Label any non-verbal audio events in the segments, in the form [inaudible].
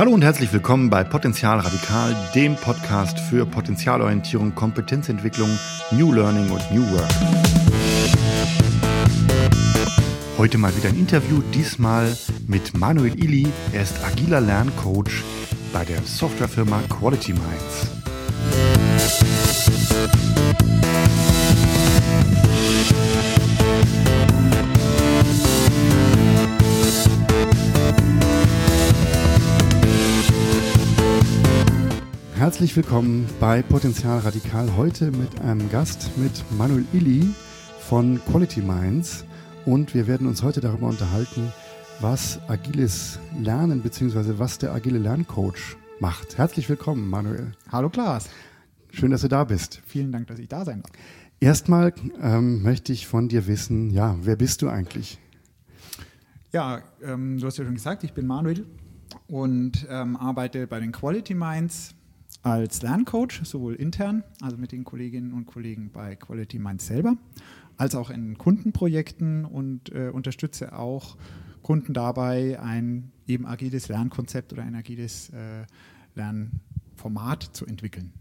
Hallo und herzlich willkommen bei Potenzial Radikal, dem Podcast für Potenzialorientierung, Kompetenzentwicklung, New Learning und New Work. Heute mal wieder ein Interview, diesmal mit Manuel Illy. Er ist agiler Lerncoach bei der Softwarefirma Quality Minds. Herzlich willkommen bei Potenzial Radikal. Heute mit einem Gast, mit Manuel Illy von Quality Minds. Und wir werden uns heute darüber unterhalten, was agiles Lernen bzw. was der agile Lerncoach macht. Herzlich willkommen, Manuel. Hallo Klaas. Schön, dass du da bist. Vielen Dank, dass ich da sein darf. Erstmal ähm, möchte ich von dir wissen, ja, wer bist du eigentlich? Ja, ähm, du hast ja schon gesagt, ich bin Manuel und ähm, arbeite bei den Quality Minds als Lerncoach, sowohl intern, also mit den Kolleginnen und Kollegen bei Quality Minds selber, als auch in Kundenprojekten und äh, unterstütze auch Kunden dabei, ein eben agiles Lernkonzept oder ein agiles äh, Lernformat zu entwickeln.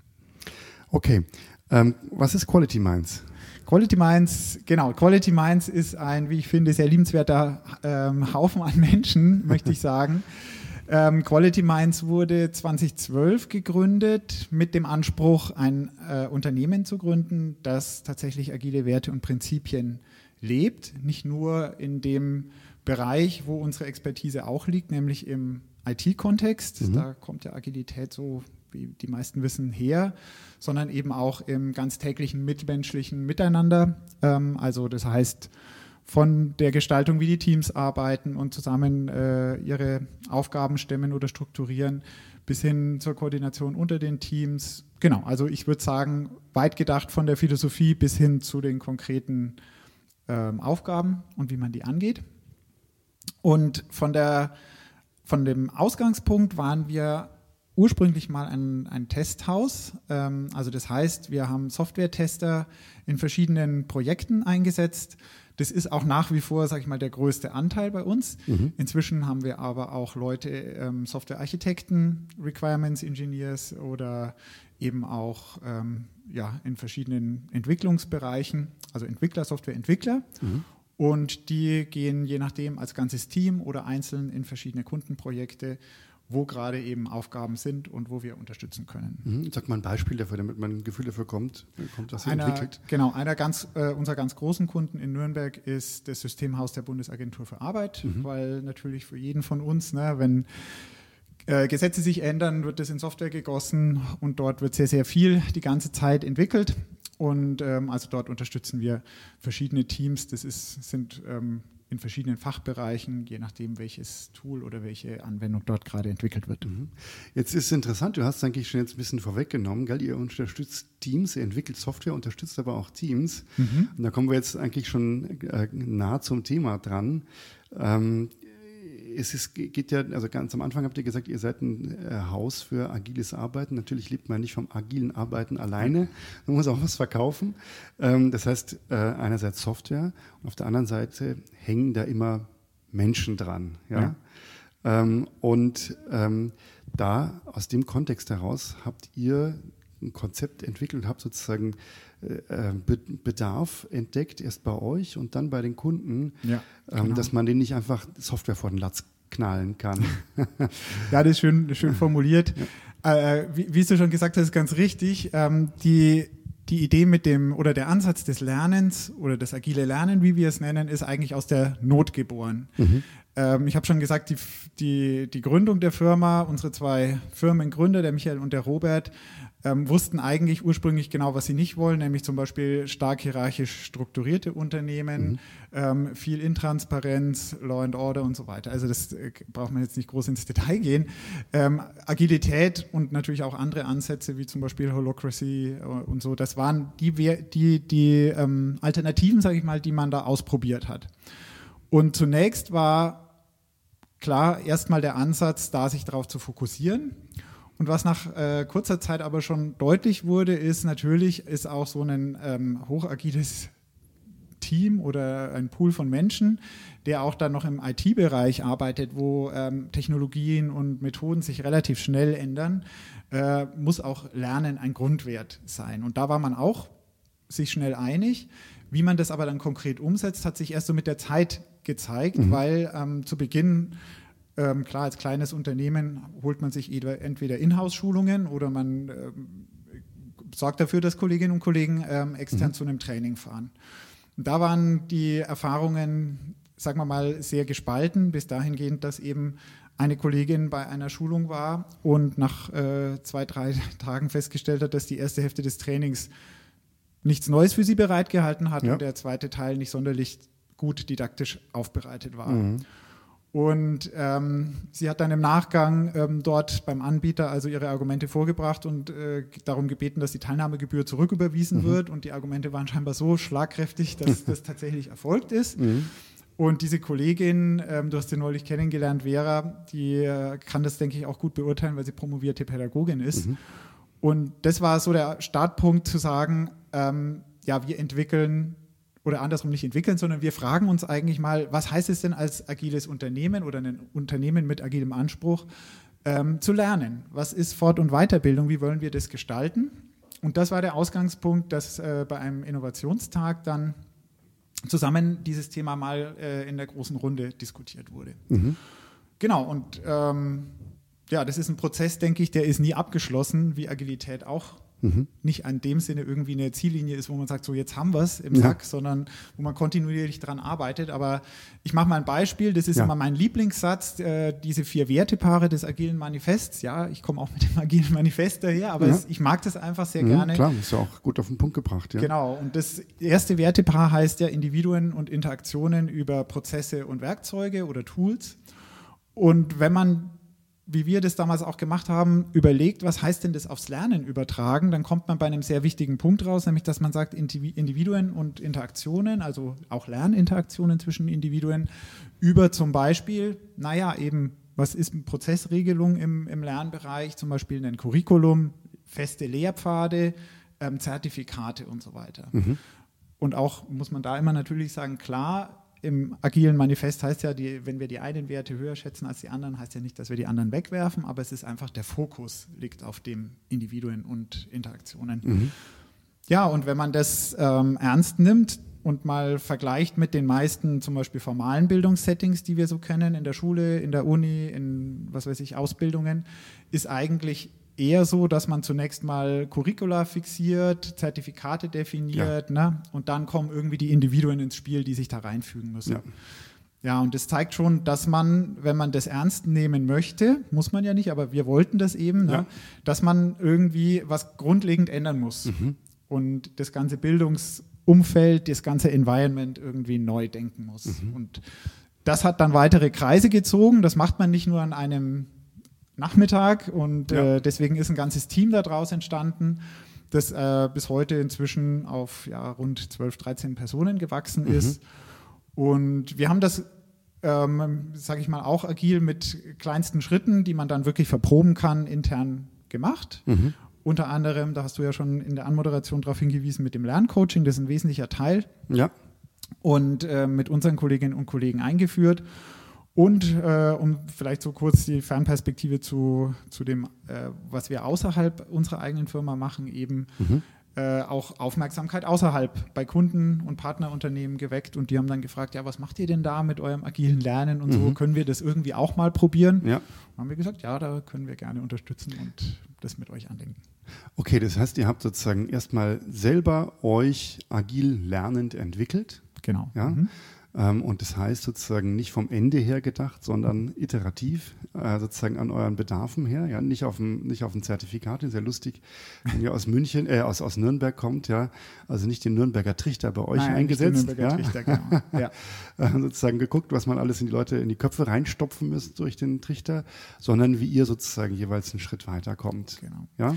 Okay, ähm, was ist Quality Minds? Quality Minds, genau, Quality Minds ist ein, wie ich finde, sehr liebenswerter ähm, Haufen an Menschen, möchte ich [laughs] sagen. Ähm, Quality Minds wurde 2012 gegründet mit dem Anspruch, ein äh, Unternehmen zu gründen, das tatsächlich agile Werte und Prinzipien lebt. Nicht nur in dem Bereich, wo unsere Expertise auch liegt, nämlich im IT-Kontext. Mhm. Da kommt ja Agilität so, wie die meisten wissen, her, sondern eben auch im ganz täglichen mitmenschlichen Miteinander. Ähm, also das heißt, von der Gestaltung, wie die Teams arbeiten und zusammen äh, ihre Aufgaben stemmen oder strukturieren, bis hin zur Koordination unter den Teams. Genau, also ich würde sagen, weit gedacht von der Philosophie bis hin zu den konkreten ähm, Aufgaben und wie man die angeht. Und von, der, von dem Ausgangspunkt waren wir ursprünglich mal ein, ein Testhaus. Ähm, also das heißt, wir haben Software-Tester in verschiedenen Projekten eingesetzt das ist auch nach wie vor, sage ich mal, der größte Anteil bei uns. Mhm. Inzwischen haben wir aber auch Leute, ähm, Softwarearchitekten, Requirements Engineers oder eben auch ähm, ja, in verschiedenen Entwicklungsbereichen, also Entwickler, Softwareentwickler. Mhm. Und die gehen je nachdem als ganzes Team oder einzeln in verschiedene Kundenprojekte wo gerade eben Aufgaben sind und wo wir unterstützen können. Mhm. Sag mal ein Beispiel dafür, damit man ein Gefühl dafür kommt, kommt was einer, entwickelt. Genau, einer ganz, äh, unserer ganz großen Kunden in Nürnberg ist das Systemhaus der Bundesagentur für Arbeit, mhm. weil natürlich für jeden von uns, ne, wenn äh, Gesetze sich ändern, wird das in Software gegossen und dort wird sehr, sehr viel die ganze Zeit entwickelt. Und ähm, also dort unterstützen wir verschiedene Teams. Das ist, sind ähm, in verschiedenen Fachbereichen, je nachdem, welches Tool oder welche Anwendung dort gerade entwickelt wird. Mhm. Jetzt ist es interessant, du hast eigentlich schon jetzt ein bisschen vorweggenommen, gell? ihr unterstützt Teams, ihr entwickelt Software, unterstützt aber auch Teams. Mhm. Und da kommen wir jetzt eigentlich schon äh, nah zum Thema dran. Ähm, es ist, geht ja, also ganz am Anfang habt ihr gesagt, ihr seid ein äh, Haus für agiles Arbeiten. Natürlich lebt man nicht vom agilen Arbeiten alleine. Man muss auch was verkaufen. Ähm, das heißt, äh, einerseits Software und auf der anderen Seite hängen da immer Menschen dran. Ja. ja. Ähm, und ähm, da, aus dem Kontext heraus, habt ihr ein Konzept entwickelt und habt sozusagen äh, Bedarf entdeckt, erst bei euch und dann bei den Kunden, ja, ähm, genau. dass man den nicht einfach Software vor den Latz knallen kann. [laughs] ja, das ist schön, schön formuliert. Ja. Äh, wie, wie, du schon gesagt hast, ist ganz richtig. Ähm, die, die Idee mit dem oder der Ansatz des Lernens oder das agile Lernen, wie wir es nennen, ist eigentlich aus der Not geboren. Mhm. Ähm, ich habe schon gesagt, die, die, die Gründung der Firma, unsere zwei Firmengründer, der Michael und der Robert, ähm, wussten eigentlich ursprünglich genau, was sie nicht wollen, nämlich zum Beispiel stark hierarchisch strukturierte Unternehmen, mhm. ähm, viel Intransparenz, Law and Order und so weiter. Also das äh, braucht man jetzt nicht groß ins Detail gehen. Ähm, Agilität und natürlich auch andere Ansätze wie zum Beispiel Holocracy äh, und so, das waren die, die, die ähm, Alternativen, sage ich mal, die man da ausprobiert hat. Und zunächst war klar erstmal der Ansatz, da sich darauf zu fokussieren und was nach äh, kurzer Zeit aber schon deutlich wurde, ist natürlich, ist auch so ein ähm, hochagiles Team oder ein Pool von Menschen, der auch dann noch im IT-Bereich arbeitet, wo ähm, Technologien und Methoden sich relativ schnell ändern, äh, muss auch Lernen ein Grundwert sein. Und da war man auch sich schnell einig. Wie man das aber dann konkret umsetzt, hat sich erst so mit der Zeit gezeigt, mhm. weil ähm, zu Beginn ähm, klar, als kleines Unternehmen holt man sich entweder Inhouse-Schulungen oder man ähm, sorgt dafür, dass Kolleginnen und Kollegen ähm, extern mhm. zu einem Training fahren. Und da waren die Erfahrungen, sagen wir mal, sehr gespalten, bis dahingehend, dass eben eine Kollegin bei einer Schulung war und nach äh, zwei, drei [laughs] Tagen festgestellt hat, dass die erste Hälfte des Trainings nichts Neues für sie bereitgehalten hat ja. und der zweite Teil nicht sonderlich gut didaktisch aufbereitet war. Mhm. Und ähm, sie hat dann im Nachgang ähm, dort beim Anbieter also ihre Argumente vorgebracht und äh, darum gebeten, dass die Teilnahmegebühr zurücküberwiesen mhm. wird. Und die Argumente waren scheinbar so schlagkräftig, dass [laughs] das tatsächlich erfolgt ist. Mhm. Und diese Kollegin, ähm, du hast sie neulich kennengelernt, Vera, die äh, kann das, denke ich, auch gut beurteilen, weil sie promovierte Pädagogin ist. Mhm. Und das war so der Startpunkt zu sagen, ähm, ja, wir entwickeln oder andersrum nicht entwickeln, sondern wir fragen uns eigentlich mal, was heißt es denn als agiles Unternehmen oder ein Unternehmen mit agilem Anspruch ähm, zu lernen? Was ist Fort- und Weiterbildung? Wie wollen wir das gestalten? Und das war der Ausgangspunkt, dass äh, bei einem Innovationstag dann zusammen dieses Thema mal äh, in der großen Runde diskutiert wurde. Mhm. Genau, und ähm, ja, das ist ein Prozess, denke ich, der ist nie abgeschlossen, wie Agilität auch mhm. nicht an dem Sinne irgendwie eine Ziellinie ist, wo man sagt, so jetzt haben wir es im ja. Sack, sondern wo man kontinuierlich daran arbeitet. Aber ich mache mal ein Beispiel, das ist ja. immer mein Lieblingssatz, äh, diese vier Wertepaare des agilen Manifests. Ja, ich komme auch mit dem agilen Manifest daher, aber ja. es, ich mag das einfach sehr mhm, gerne. Klar, ist ja auch gut auf den Punkt gebracht. Ja. Genau, und das erste Wertepaar heißt ja Individuen und Interaktionen über Prozesse und Werkzeuge oder Tools. Und wenn man wie wir das damals auch gemacht haben, überlegt, was heißt denn das aufs Lernen übertragen, dann kommt man bei einem sehr wichtigen Punkt raus, nämlich dass man sagt, Individuen und Interaktionen, also auch Lerninteraktionen zwischen Individuen, über zum Beispiel, naja, eben, was ist eine Prozessregelung im, im Lernbereich, zum Beispiel ein Curriculum, feste Lehrpfade, ähm, Zertifikate und so weiter. Mhm. Und auch muss man da immer natürlich sagen, klar, im agilen Manifest heißt ja, die, wenn wir die einen Werte höher schätzen als die anderen, heißt ja nicht, dass wir die anderen wegwerfen, aber es ist einfach der Fokus liegt auf dem Individuen und Interaktionen. Mhm. Ja, und wenn man das ähm, ernst nimmt und mal vergleicht mit den meisten zum Beispiel formalen Bildungssettings, die wir so kennen, in der Schule, in der Uni, in was weiß ich, Ausbildungen, ist eigentlich eher so, dass man zunächst mal Curricula fixiert, Zertifikate definiert, ja. ne? und dann kommen irgendwie die Individuen ins Spiel, die sich da reinfügen müssen. Ja. Ja, und das zeigt schon, dass man, wenn man das ernst nehmen möchte, muss man ja nicht, aber wir wollten das eben, ne? ja. dass man irgendwie was grundlegend ändern muss mhm. und das ganze Bildungsumfeld, das ganze Environment irgendwie neu denken muss. Mhm. Und das hat dann weitere Kreise gezogen. Das macht man nicht nur an einem Nachmittag und ja. äh, deswegen ist ein ganzes Team daraus entstanden, das äh, bis heute inzwischen auf ja, rund 12, 13 Personen gewachsen mhm. ist. Und wir haben das, ähm, sage ich mal, auch agil mit kleinsten Schritten, die man dann wirklich verproben kann, intern gemacht. Mhm. Unter anderem, da hast du ja schon in der Anmoderation darauf hingewiesen, mit dem Lerncoaching, das ist ein wesentlicher Teil. Ja. Und äh, mit unseren Kolleginnen und Kollegen eingeführt. Und äh, um vielleicht so kurz die Fernperspektive zu, zu dem, äh, was wir außerhalb unserer eigenen Firma machen, eben mhm. äh, auch Aufmerksamkeit außerhalb bei Kunden und Partnerunternehmen geweckt. Und die haben dann gefragt, ja, was macht ihr denn da mit eurem agilen Lernen und mhm. so? Können wir das irgendwie auch mal probieren? Ja. Und haben wir gesagt, ja, da können wir gerne unterstützen und das mit euch andenken. Okay, das heißt, ihr habt sozusagen erstmal selber euch agil lernend entwickelt. Genau. Ja. Mhm. Ähm, und das heißt sozusagen nicht vom Ende her gedacht, sondern iterativ, äh, sozusagen an euren Bedarfen her, ja, nicht auf dem, nicht auf dem Zertifikat, ist ja lustig, wenn ihr aus München, äh, aus, aus Nürnberg kommt, ja, also nicht den Nürnberger Trichter bei euch Nein, eingesetzt, ja, Trichter, genau. ja. [laughs] Äh, sozusagen geguckt, was man alles in die Leute in die Köpfe reinstopfen müsste durch den Trichter, sondern wie ihr sozusagen jeweils einen Schritt weiter kommt. Genau. Ja?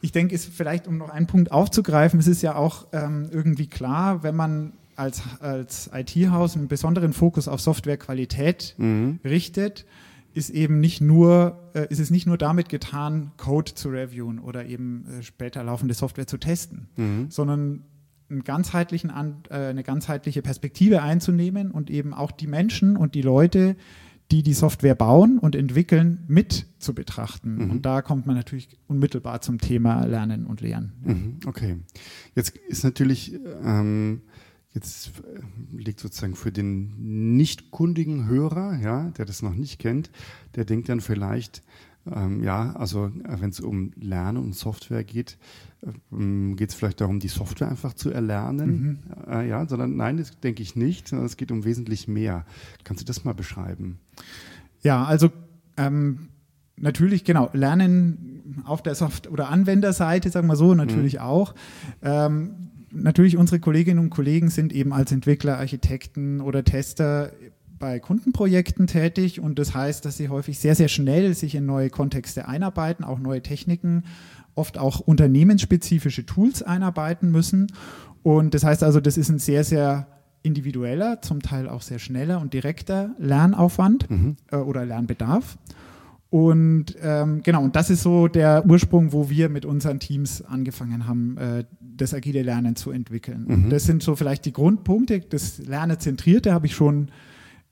Ich denke, ist vielleicht, um noch einen Punkt aufzugreifen, es ist ja auch ähm, irgendwie klar, wenn man als, als IT-Haus einen besonderen Fokus auf Softwarequalität mhm. richtet, ist eben nicht nur, äh, ist es nicht nur damit getan, Code zu reviewen oder eben äh, später laufende Software zu testen, mhm. sondern einen ganzheitlichen, äh, eine ganzheitliche Perspektive einzunehmen und eben auch die Menschen und die Leute, die die Software bauen und entwickeln, mit zu betrachten. Mhm. Und da kommt man natürlich unmittelbar zum Thema Lernen und Lehren. Mhm, okay. Jetzt ist natürlich, ähm, jetzt äh, liegt sozusagen für den nicht kundigen Hörer, ja, der das noch nicht kennt, der denkt dann vielleicht, ähm, ja, also äh, wenn es um Lernen und Software geht, ähm, geht es vielleicht darum, die Software einfach zu erlernen. Mhm. Äh, ja, sondern nein, das denke ich nicht, sondern es geht um wesentlich mehr. Kannst du das mal beschreiben? Ja, also ähm, natürlich, genau, Lernen auf der Soft- oder Anwenderseite, sagen wir so, natürlich mhm. auch. Ähm, natürlich, unsere Kolleginnen und Kollegen sind eben als Entwickler, Architekten oder Tester bei Kundenprojekten tätig und das heißt, dass sie häufig sehr, sehr schnell sich in neue Kontexte einarbeiten, auch neue Techniken, oft auch unternehmensspezifische Tools einarbeiten müssen. Und das heißt also, das ist ein sehr, sehr individueller, zum Teil auch sehr schneller und direkter Lernaufwand mhm. äh, oder Lernbedarf. Und ähm, genau, und das ist so der Ursprung, wo wir mit unseren Teams angefangen haben, äh, das agile Lernen zu entwickeln. Mhm. Das sind so vielleicht die Grundpunkte. Das Lernezentrierte habe ich schon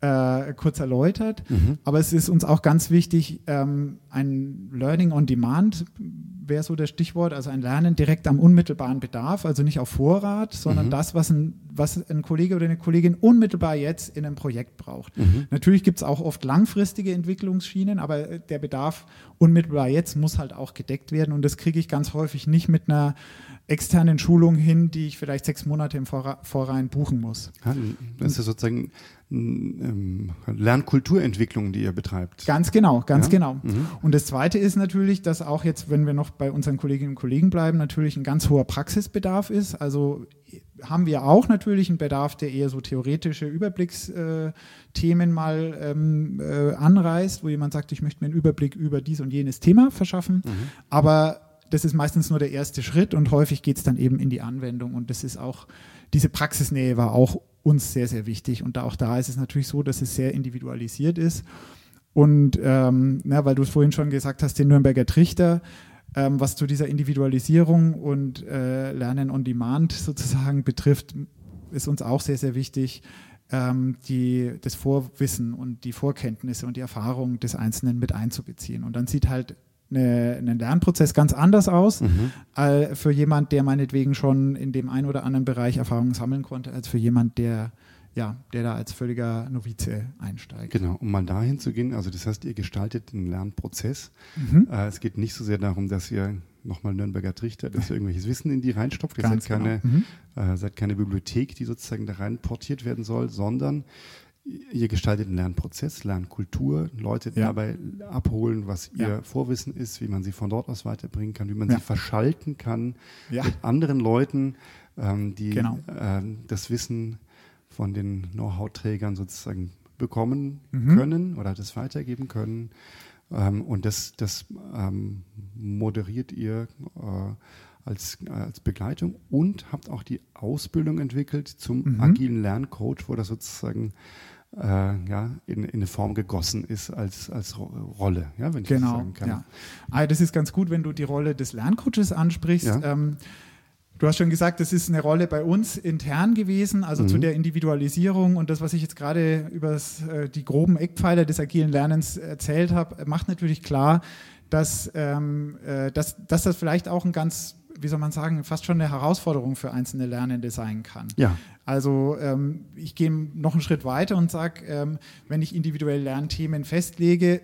äh, kurz erläutert. Mhm. Aber es ist uns auch ganz wichtig, ähm, ein Learning on Demand wäre so das Stichwort, also ein Lernen direkt am unmittelbaren Bedarf, also nicht auf Vorrat, sondern mhm. das, was ein, was ein Kollege oder eine Kollegin unmittelbar jetzt in einem Projekt braucht. Mhm. Natürlich gibt es auch oft langfristige Entwicklungsschienen, aber der Bedarf unmittelbar jetzt muss halt auch gedeckt werden und das kriege ich ganz häufig nicht mit einer externen Schulung hin, die ich vielleicht sechs Monate im Vorrein buchen muss. Ja, das ist sozusagen ähm, Lernkulturentwicklung, die ihr betreibt. Ganz genau, ganz ja? genau. Mhm. Und das Zweite ist natürlich, dass auch jetzt, wenn wir noch bei unseren Kolleginnen und Kollegen bleiben, natürlich ein ganz hoher Praxisbedarf ist. Also haben wir auch natürlich einen Bedarf, der eher so theoretische Überblicksthemen äh, mal ähm, äh, anreißt, wo jemand sagt, ich möchte mir einen Überblick über dies und jenes Thema verschaffen. Mhm. Aber das ist meistens nur der erste Schritt und häufig geht es dann eben in die Anwendung. Und das ist auch, diese Praxisnähe war auch uns sehr, sehr wichtig. Und auch da ist es natürlich so, dass es sehr individualisiert ist. Und ähm, na, weil du es vorhin schon gesagt hast, den Nürnberger Trichter, ähm, was zu dieser Individualisierung und äh, Lernen on Demand sozusagen betrifft, ist uns auch sehr, sehr wichtig, ähm, die, das Vorwissen und die Vorkenntnisse und die Erfahrung des Einzelnen mit einzubeziehen. Und dann sieht halt eine, einen Lernprozess ganz anders aus mhm. äh, für jemand, der meinetwegen schon in dem einen oder anderen Bereich Erfahrungen sammeln konnte, als für jemand, der ja, der da als völliger Novize einsteigt. Genau, um mal dahin zu gehen, also das heißt, ihr gestaltet einen Lernprozess. Mhm. Äh, es geht nicht so sehr darum, dass ihr nochmal Nürnberger Trichter, dass ihr irgendwelches Wissen in die reinstopft. Ihr seid keine, genau. mhm. äh, seid keine Bibliothek, die sozusagen da rein portiert werden soll, sondern ihr gestaltet einen Lernprozess, Lernkultur, Leute ja. dabei abholen, was ihr ja. Vorwissen ist, wie man sie von dort aus weiterbringen kann, wie man ja. sie verschalten kann mit anderen Leuten, ähm, die genau. ähm, das Wissen von den Know-how-Trägern sozusagen bekommen mhm. können oder das weitergeben können. Ähm, und das, das ähm, moderiert ihr äh, als, als Begleitung und habt auch die Ausbildung entwickelt zum mhm. agilen Lerncoach, wo das sozusagen äh, ja, in, in eine Form gegossen ist als, als Rolle, ja, wenn ich genau, das sagen kann. Ja. Ah, das ist ganz gut, wenn du die Rolle des Lerncoaches ansprichst. Ja. Ähm, du hast schon gesagt, das ist eine Rolle bei uns intern gewesen, also mhm. zu der Individualisierung und das, was ich jetzt gerade über äh, die groben Eckpfeiler des agilen Lernens erzählt habe, macht natürlich klar, dass, ähm, äh, dass, dass das vielleicht auch ein ganz wie soll man sagen, fast schon eine Herausforderung für einzelne Lernende sein kann. Ja. Also ähm, ich gehe noch einen Schritt weiter und sage, ähm, wenn ich individuell Lernthemen festlege,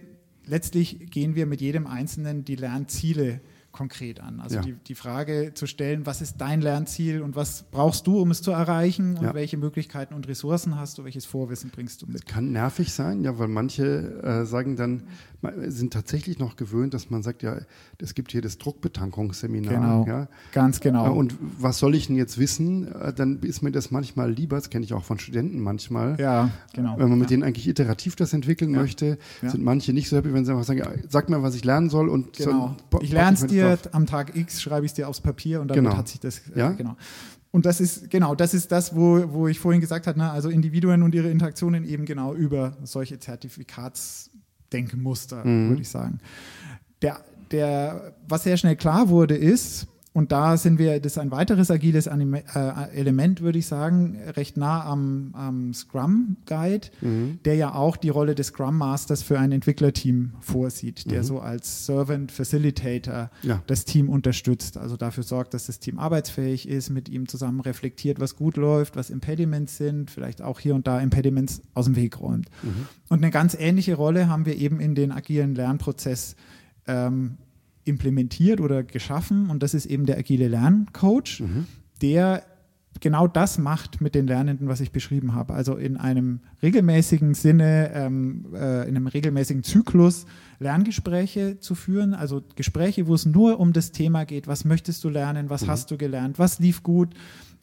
letztlich gehen wir mit jedem Einzelnen die Lernziele konkret an. Also ja. die, die Frage zu stellen, was ist dein Lernziel und was brauchst du, um es zu erreichen und ja. welche Möglichkeiten und Ressourcen hast du, welches Vorwissen bringst du mit. Das kann nervig sein, ja, weil manche äh, sagen dann, sind tatsächlich noch gewöhnt, dass man sagt, ja, es gibt hier das Druckbetankungsseminar. Genau, ja. ganz genau. Äh, und was soll ich denn jetzt wissen? Äh, dann ist mir das manchmal lieber, das kenne ich auch von Studenten manchmal. Ja, genau. Wenn man mit denen eigentlich iterativ das entwickeln möchte, sind manche nicht so happy, wenn sie einfach sagen, sag mir, was ich lernen soll und genau. so, ich lerne es dir dir am Tag X, schreibe ich es dir aufs Papier und damit genau. hat sich das, äh, ja? genau. Und das ist, genau, das ist das, wo, wo ich vorhin gesagt habe, ne, also Individuen und ihre Interaktionen eben genau über solche Zertifikatsdenkmuster, mhm. würde ich sagen. Der, der, was sehr schnell klar wurde, ist, und da sind wir, das ist ein weiteres agiles Anime, äh, Element, würde ich sagen, recht nah am, am Scrum Guide, mhm. der ja auch die Rolle des Scrum Masters für ein Entwicklerteam vorsieht, der mhm. so als Servant Facilitator ja. das Team unterstützt, also dafür sorgt, dass das Team arbeitsfähig ist, mit ihm zusammen reflektiert, was gut läuft, was Impediments sind, vielleicht auch hier und da Impediments aus dem Weg räumt. Mhm. Und eine ganz ähnliche Rolle haben wir eben in den agilen Lernprozess ähm, implementiert oder geschaffen und das ist eben der agile Lerncoach, mhm. der genau das macht mit den Lernenden, was ich beschrieben habe. Also in einem regelmäßigen Sinne, ähm, äh, in einem regelmäßigen Zyklus Lerngespräche zu führen. Also Gespräche, wo es nur um das Thema geht, was möchtest du lernen, was mhm. hast du gelernt, was lief gut,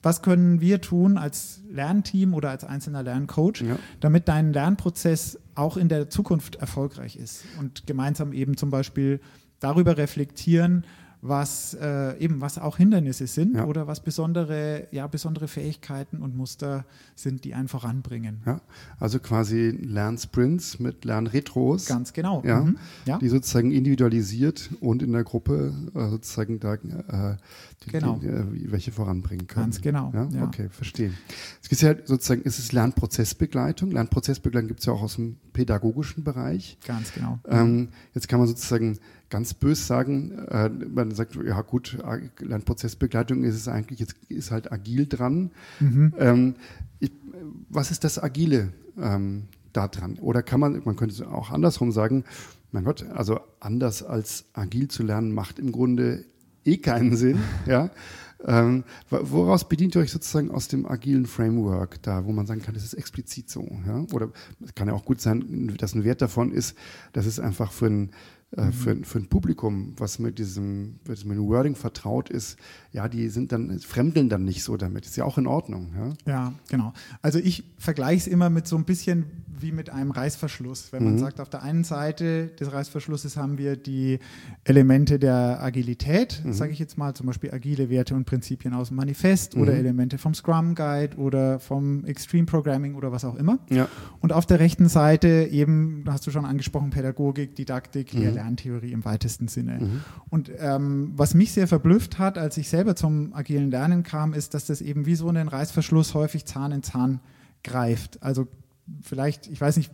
was können wir tun als Lernteam oder als einzelner Lerncoach, ja. damit dein Lernprozess auch in der Zukunft erfolgreich ist und gemeinsam eben zum Beispiel darüber reflektieren, was äh, eben was auch Hindernisse sind ja. oder was besondere, ja, besondere Fähigkeiten und Muster sind, die einen voranbringen. Ja, also quasi Lernsprints mit Lernretros. Ganz genau. Ja, mhm. ja. Die sozusagen individualisiert und in der Gruppe äh, sozusagen da äh, die, genau. die, äh, welche voranbringen können. Ganz genau. Ja? ja. Okay, verstehe. Es gibt ja sozusagen, es ist Lernprozessbegleitung. Lernprozessbegleitung gibt es ja auch aus dem pädagogischen Bereich. Ganz genau. Ähm, jetzt kann man sozusagen ganz bös sagen, äh, man sagt, ja gut, Lernprozessbegleitung ist es eigentlich, jetzt ist halt agil dran. Mhm. Ähm, ich, was ist das Agile ähm, da dran? Oder kann man, man könnte auch andersrum sagen, mein Gott, also anders als agil zu lernen, macht im Grunde eh keinen Sinn. [laughs] ja. Ähm, woraus bedient ihr euch sozusagen aus dem agilen Framework da, wo man sagen kann, das ist explizit so? Ja? Oder es kann ja auch gut sein, dass ein Wert davon ist, dass es einfach für ein äh, für, für ein Publikum, was mit diesem, mit diesem Wording vertraut ist, ja, die sind dann, fremdeln dann nicht so damit. Ist ja auch in Ordnung. Ja, ja genau. Also ich vergleiche es immer mit so ein bisschen wie mit einem Reißverschluss. Wenn man mhm. sagt, auf der einen Seite des Reißverschlusses haben wir die Elemente der Agilität, mhm. sage ich jetzt mal, zum Beispiel agile Werte und Prinzipien aus dem Manifest mhm. oder Elemente vom Scrum Guide oder vom Extreme Programming oder was auch immer. Ja. Und auf der rechten Seite eben, hast du schon angesprochen, Pädagogik, Didaktik, mhm. Lerntheorie im weitesten Sinne. Mhm. Und ähm, was mich sehr verblüfft hat, als ich selber zum agilen Lernen kam, ist, dass das eben wie so einen Reißverschluss häufig Zahn in Zahn greift. Also vielleicht, ich weiß nicht,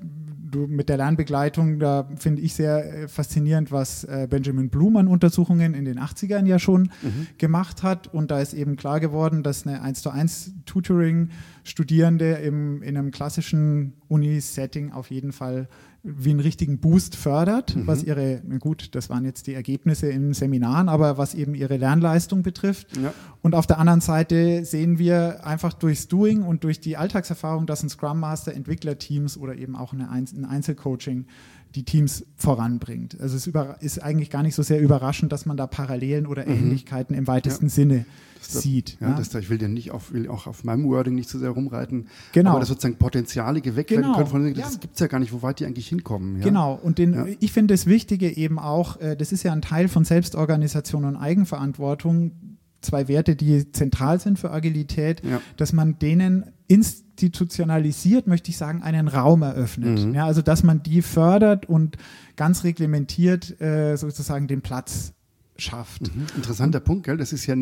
du mit der Lernbegleitung, da finde ich sehr äh, faszinierend, was äh, Benjamin Bloom an Untersuchungen in den 80ern ja schon mhm. gemacht hat. Und da ist eben klar geworden, dass eine 1 zu 1 Tutoring Studierende im, in einem klassischen Uni-Setting auf jeden Fall wie einen richtigen Boost fördert, mhm. was ihre, gut, das waren jetzt die Ergebnisse in Seminaren, aber was eben ihre Lernleistung betrifft. Ja. Und auf der anderen Seite sehen wir einfach durchs Doing und durch die Alltagserfahrung, dass ein Scrum Master Entwicklerteams oder eben auch eine Einzel ein Einzelcoaching die Teams voranbringt. Also es ist eigentlich gar nicht so sehr überraschend, dass man da Parallelen oder mhm. Ähnlichkeiten mhm. im weitesten ja. Sinne das, sieht. Ja, ja. Das, ich will ja nicht auf, will auch auf meinem Wording nicht so sehr rumreiten, genau. aber dass sozusagen Potenziale geweckt genau. werden können, von, das ja. gibt es ja gar nicht, wo weit die eigentlich hinkommen. Genau, und den, ich finde das Wichtige eben auch, äh, das ist ja ein Teil von Selbstorganisation und Eigenverantwortung, zwei Werte, die zentral sind für Agilität, dass man denen institutionalisiert, möchte ich sagen, einen Raum eröffnet. Mhm. Ja, also dass man die fördert und ganz reglementiert äh, sozusagen den Platz schafft. Mhm. Interessanter Punkt, gell? Das ist ja,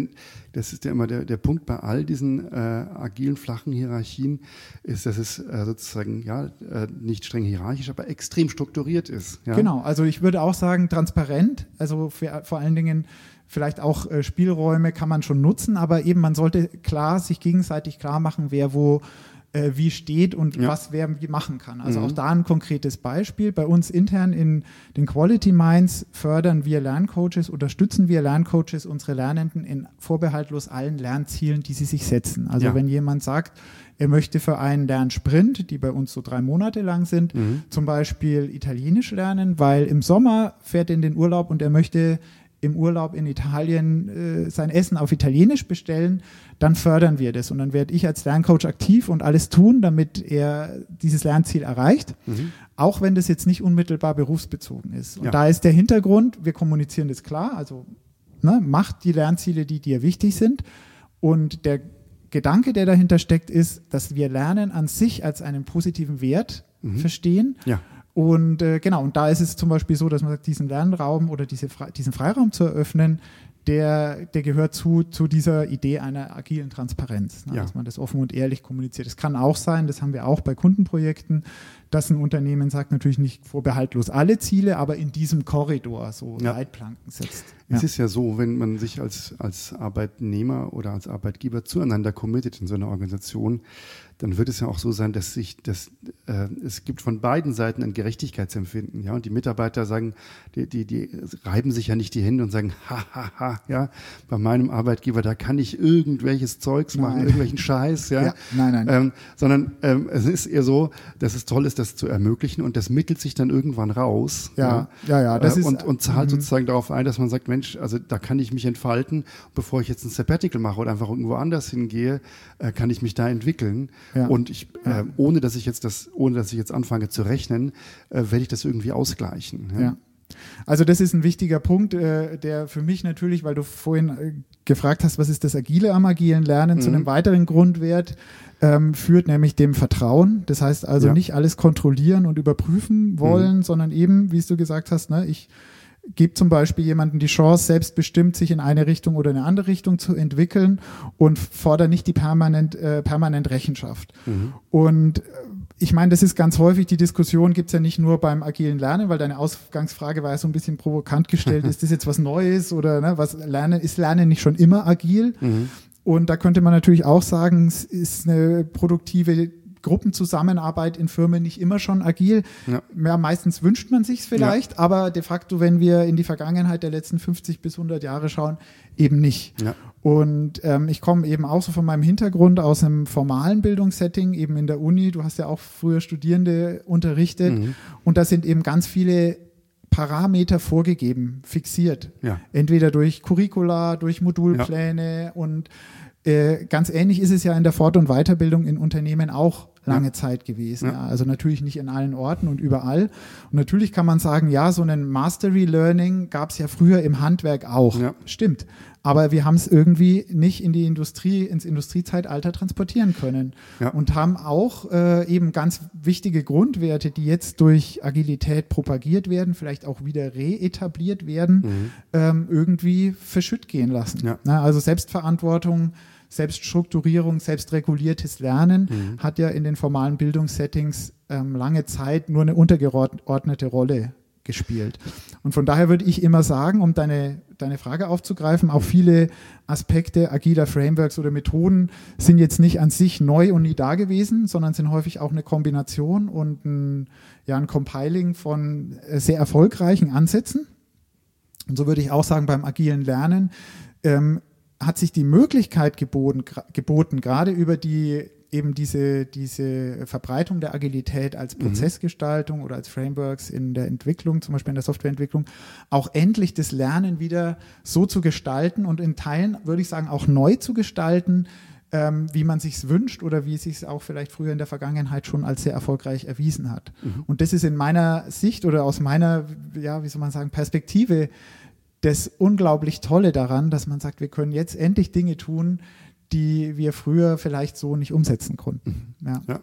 das ist ja immer der, der Punkt bei all diesen äh, agilen, flachen Hierarchien, ist, dass es äh, sozusagen ja äh, nicht streng hierarchisch, aber extrem strukturiert ist. Ja? Genau, also ich würde auch sagen, transparent, also für, vor allen Dingen vielleicht auch äh, Spielräume kann man schon nutzen, aber eben man sollte klar sich gegenseitig klar machen, wer wo äh, wie steht und ja. was wer wie machen kann. Also mhm. auch da ein konkretes Beispiel. Bei uns intern in den Quality Minds fördern wir Lerncoaches, unterstützen wir Lerncoaches, unsere Lernenden in vorbehaltlos allen Lernzielen, die sie sich setzen. Also ja. wenn jemand sagt, er möchte für einen Lernsprint, die bei uns so drei Monate lang sind, mhm. zum Beispiel Italienisch lernen, weil im Sommer fährt er in den Urlaub und er möchte im Urlaub in Italien äh, sein Essen auf Italienisch bestellen, dann fördern wir das. Und dann werde ich als Lerncoach aktiv und alles tun, damit er dieses Lernziel erreicht, mhm. auch wenn das jetzt nicht unmittelbar berufsbezogen ist. Und ja. da ist der Hintergrund, wir kommunizieren das klar, also ne, macht die Lernziele, die dir wichtig sind. Und der Gedanke, der dahinter steckt, ist, dass wir Lernen an sich als einen positiven Wert mhm. verstehen. Ja und äh, genau, und da ist es zum Beispiel so, dass man sagt, diesen Lernraum oder diese, diesen Freiraum zu eröffnen, der, der gehört zu, zu dieser Idee einer agilen Transparenz, ne, ja. dass man das offen und ehrlich kommuniziert. Es kann auch sein, das haben wir auch bei Kundenprojekten, dass ein Unternehmen sagt, natürlich nicht vorbehaltlos alle Ziele, aber in diesem Korridor so ja. Leitplanken setzt. Es ist ja so, wenn man sich als, als Arbeitnehmer oder als Arbeitgeber zueinander committet in so einer Organisation, dann wird es ja auch so sein, dass sich das, äh, es gibt von beiden Seiten ein Gerechtigkeitsempfinden, ja, und die Mitarbeiter sagen, die, die, die reiben sich ja nicht die Hände und sagen, ha, ha, ha, ja, bei meinem Arbeitgeber, da kann ich irgendwelches Zeugs machen, nein. irgendwelchen Scheiß, ja, [laughs] ja nein, nein, ähm, sondern ähm, es ist eher so, dass es toll ist, das zu ermöglichen und das mittelt sich dann irgendwann raus, ja, ja, ja, ja das äh, ist, und, und zahlt mhm. sozusagen darauf ein, dass man sagt, Mensch, also da kann ich mich entfalten, bevor ich jetzt ein Sabbatical mache oder einfach irgendwo anders hingehe, äh, kann ich mich da entwickeln. Ja. Und ich, äh, ohne dass ich jetzt das, ohne dass ich jetzt anfange zu rechnen, äh, werde ich das irgendwie ausgleichen. Ja. Also das ist ein wichtiger Punkt, äh, der für mich natürlich, weil du vorhin äh, gefragt hast, was ist das Agile am agilen Lernen, mhm. zu einem weiteren Grundwert ähm, führt, nämlich dem Vertrauen. Das heißt also ja. nicht alles kontrollieren und überprüfen wollen, mhm. sondern eben, wie du gesagt hast, ne, ich gibt zum Beispiel jemanden die Chance, selbstbestimmt sich in eine Richtung oder eine andere Richtung zu entwickeln und fordert nicht die permanent, äh, permanent Rechenschaft. Mhm. Und äh, ich meine, das ist ganz häufig, die Diskussion gibt es ja nicht nur beim agilen Lernen, weil deine Ausgangsfrage war ja so ein bisschen provokant gestellt, [laughs] ist das jetzt was Neues oder ne, was Lernen, ist Lernen nicht schon immer agil? Mhm. Und da könnte man natürlich auch sagen, es ist eine produktive Gruppenzusammenarbeit in Firmen nicht immer schon agil. Ja. ja meistens wünscht man sich vielleicht, ja. aber de facto, wenn wir in die Vergangenheit der letzten 50 bis 100 Jahre schauen, eben nicht. Ja. Und ähm, ich komme eben auch so von meinem Hintergrund aus einem formalen Bildungssetting, eben in der Uni. Du hast ja auch früher Studierende unterrichtet mhm. und da sind eben ganz viele Parameter vorgegeben, fixiert. Ja. Entweder durch Curricula, durch Modulpläne ja. und äh, ganz ähnlich ist es ja in der Fort- und Weiterbildung in Unternehmen auch lange ja. Zeit gewesen. Ja. Also natürlich nicht in allen Orten und überall. Und natürlich kann man sagen, ja, so ein Mastery Learning gab es ja früher im Handwerk auch. Ja. Stimmt. Aber wir haben es irgendwie nicht in die Industrie, ins Industriezeitalter transportieren können. Ja. Und haben auch äh, eben ganz wichtige Grundwerte, die jetzt durch Agilität propagiert werden, vielleicht auch wieder reetabliert werden, mhm. ähm, irgendwie verschütt gehen lassen. Ja. Na, also Selbstverantwortung, Selbststrukturierung, selbstreguliertes Lernen mhm. hat ja in den formalen Bildungssettings ähm, lange Zeit nur eine untergeordnete Rolle gespielt. Und von daher würde ich immer sagen, um deine, deine Frage aufzugreifen, auch viele Aspekte agiler Frameworks oder Methoden sind jetzt nicht an sich neu und nie da gewesen, sondern sind häufig auch eine Kombination und ein, ja, ein Compiling von äh, sehr erfolgreichen Ansätzen. Und so würde ich auch sagen, beim agilen Lernen ähm, hat sich die Möglichkeit geboten, geboten gerade über die eben diese, diese Verbreitung der Agilität als mhm. Prozessgestaltung oder als Frameworks in der Entwicklung, zum Beispiel in der Softwareentwicklung, auch endlich das Lernen wieder so zu gestalten und in Teilen, würde ich sagen, auch neu zu gestalten, ähm, wie man sich wünscht oder wie es sich auch vielleicht früher in der Vergangenheit schon als sehr erfolgreich erwiesen hat. Mhm. Und das ist in meiner Sicht oder aus meiner, ja, wie soll man sagen, Perspektive das unglaublich Tolle daran, dass man sagt, wir können jetzt endlich Dinge tun, die wir früher vielleicht so nicht umsetzen konnten. Mhm. Ja. ja.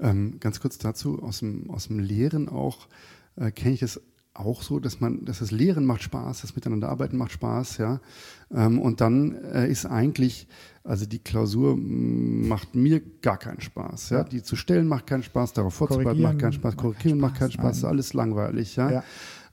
Ähm, ganz kurz dazu, aus dem, aus dem Lehren auch, äh, kenne ich es auch so, dass man, dass das Lehren macht Spaß, das Miteinanderarbeiten macht Spaß, ja. Ähm, und dann äh, ist eigentlich, also die Klausur macht mir gar keinen Spaß, ja. ja. Die zu stellen macht keinen Spaß, darauf vorzubereiten macht keinen Spaß, korrigieren macht keinen Spaß, macht keinen Spaß alles langweilig, ja. ja.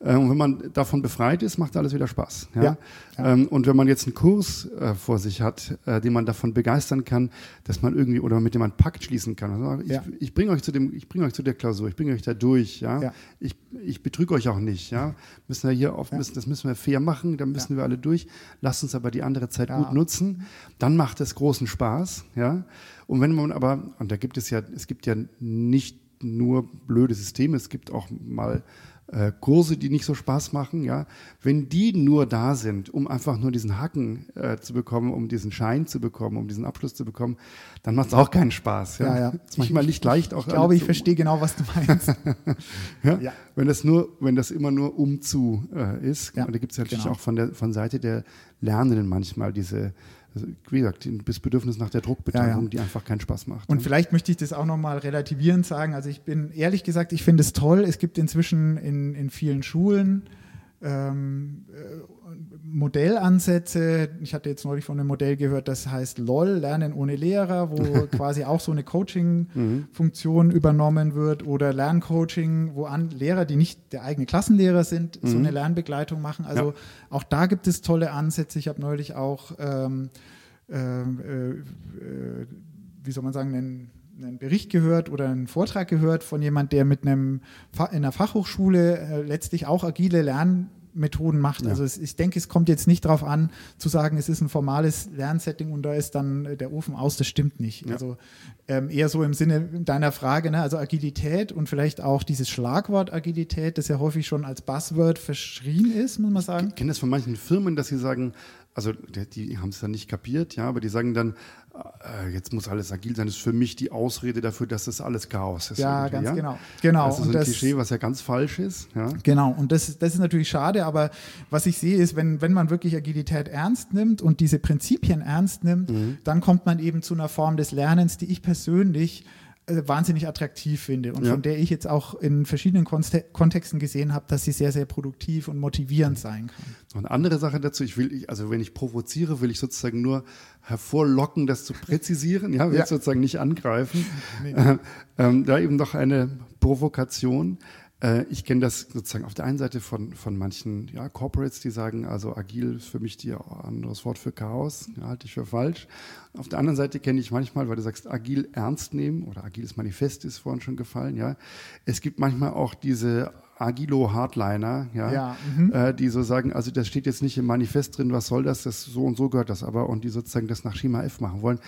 Äh, und wenn man davon befreit ist, macht alles wieder Spaß. Ja? ja, ja. Ähm, und wenn man jetzt einen Kurs äh, vor sich hat, äh, den man davon begeistern kann, dass man irgendwie oder mit dem man Pakt schließen kann. Also ich, ja. ich bringe euch zu dem, ich bringe euch zu der Klausur, ich bringe euch da durch. Ja, ich, ich betrüge euch auch nicht. Ja, müssen wir hier oft müssen, das müssen wir fair machen, da müssen wir alle durch. Lasst uns aber die andere Zeit gut nutzen. Dann macht es großen Spaß. Ja, und wenn man aber und da gibt es ja, es gibt ja nicht nur blöde Systeme, es gibt auch mal äh, Kurse, die nicht so Spaß machen, ja, wenn die nur da sind, um einfach nur diesen Haken äh, zu bekommen, um diesen Schein zu bekommen, um diesen Abschluss zu bekommen, dann macht es auch keinen Spaß. Ja, ja. ja. Ist manchmal nicht leicht. Auch ich glaube, ich verstehe genau, was du meinst. [laughs] ja? ja? Wenn das nur, wenn das immer nur um zu äh, ist, ja, und da gibt es natürlich genau. auch von der von Seite der Lernenden manchmal diese also, wie gesagt, das Bedürfnis nach der Druckbetankung, ja, ja. die einfach keinen Spaß macht. Und ne? vielleicht möchte ich das auch nochmal relativierend sagen. Also ich bin ehrlich gesagt, ich finde es toll. Es gibt inzwischen in, in vielen Schulen ähm, äh, Modellansätze. Ich hatte jetzt neulich von einem Modell gehört, das heißt LOL, Lernen ohne Lehrer, wo [laughs] quasi auch so eine Coaching-Funktion mhm. übernommen wird oder Lerncoaching, wo an Lehrer, die nicht der eigene Klassenlehrer sind, mhm. so eine Lernbegleitung machen. Also ja. auch da gibt es tolle Ansätze. Ich habe neulich auch, ähm, äh, äh, wie soll man sagen, einen einen Bericht gehört oder einen Vortrag gehört von jemand, der mit einem in einer Fachhochschule äh, letztlich auch agile Lernmethoden macht. Ja. Also es, ich denke, es kommt jetzt nicht darauf an, zu sagen, es ist ein formales Lernsetting und da ist dann äh, der Ofen aus. Das stimmt nicht. Ja. Also ähm, eher so im Sinne deiner Frage, ne? also Agilität und vielleicht auch dieses Schlagwort Agilität, das ja häufig schon als Buzzword verschrien ist, muss man sagen. Ich kenne das von manchen Firmen, dass sie sagen, also die, die haben es dann nicht kapiert, ja, aber die sagen dann, äh, jetzt muss alles agil sein, das ist für mich die Ausrede dafür, dass das alles Chaos ist. Ja, ganz ja? genau. genau. Das ist so ein das, Klischee, was ja ganz falsch ist. Ja? Genau, und das, das ist natürlich schade, aber was ich sehe, ist, wenn, wenn man wirklich Agilität ernst nimmt und diese Prinzipien ernst nimmt, mhm. dann kommt man eben zu einer Form des Lernens, die ich persönlich wahnsinnig attraktiv finde und ja. von der ich jetzt auch in verschiedenen Kontexten gesehen habe, dass sie sehr, sehr produktiv und motivierend sein kann. Und eine andere Sache dazu, ich will, also wenn ich provoziere, will ich sozusagen nur hervorlocken, das zu präzisieren, ja, will ja. sozusagen nicht angreifen. Nee. Äh, [laughs] ähm, da eben noch eine Provokation. Äh, ich kenne das sozusagen auf der einen Seite von, von manchen ja, Corporates, die sagen, also agil ist für mich die anderes Wort für Chaos, ja, halte ich für falsch. Auf der anderen Seite kenne ich manchmal, weil du sagst, agil ernst nehmen oder agiles Manifest ist vorhin schon gefallen, ja. Es gibt manchmal auch diese Agilo-Hardliner, ja, ja mhm. äh, die so sagen, also das steht jetzt nicht im Manifest drin, was soll das, das so und so gehört das aber und die sozusagen das nach Schema F machen wollen,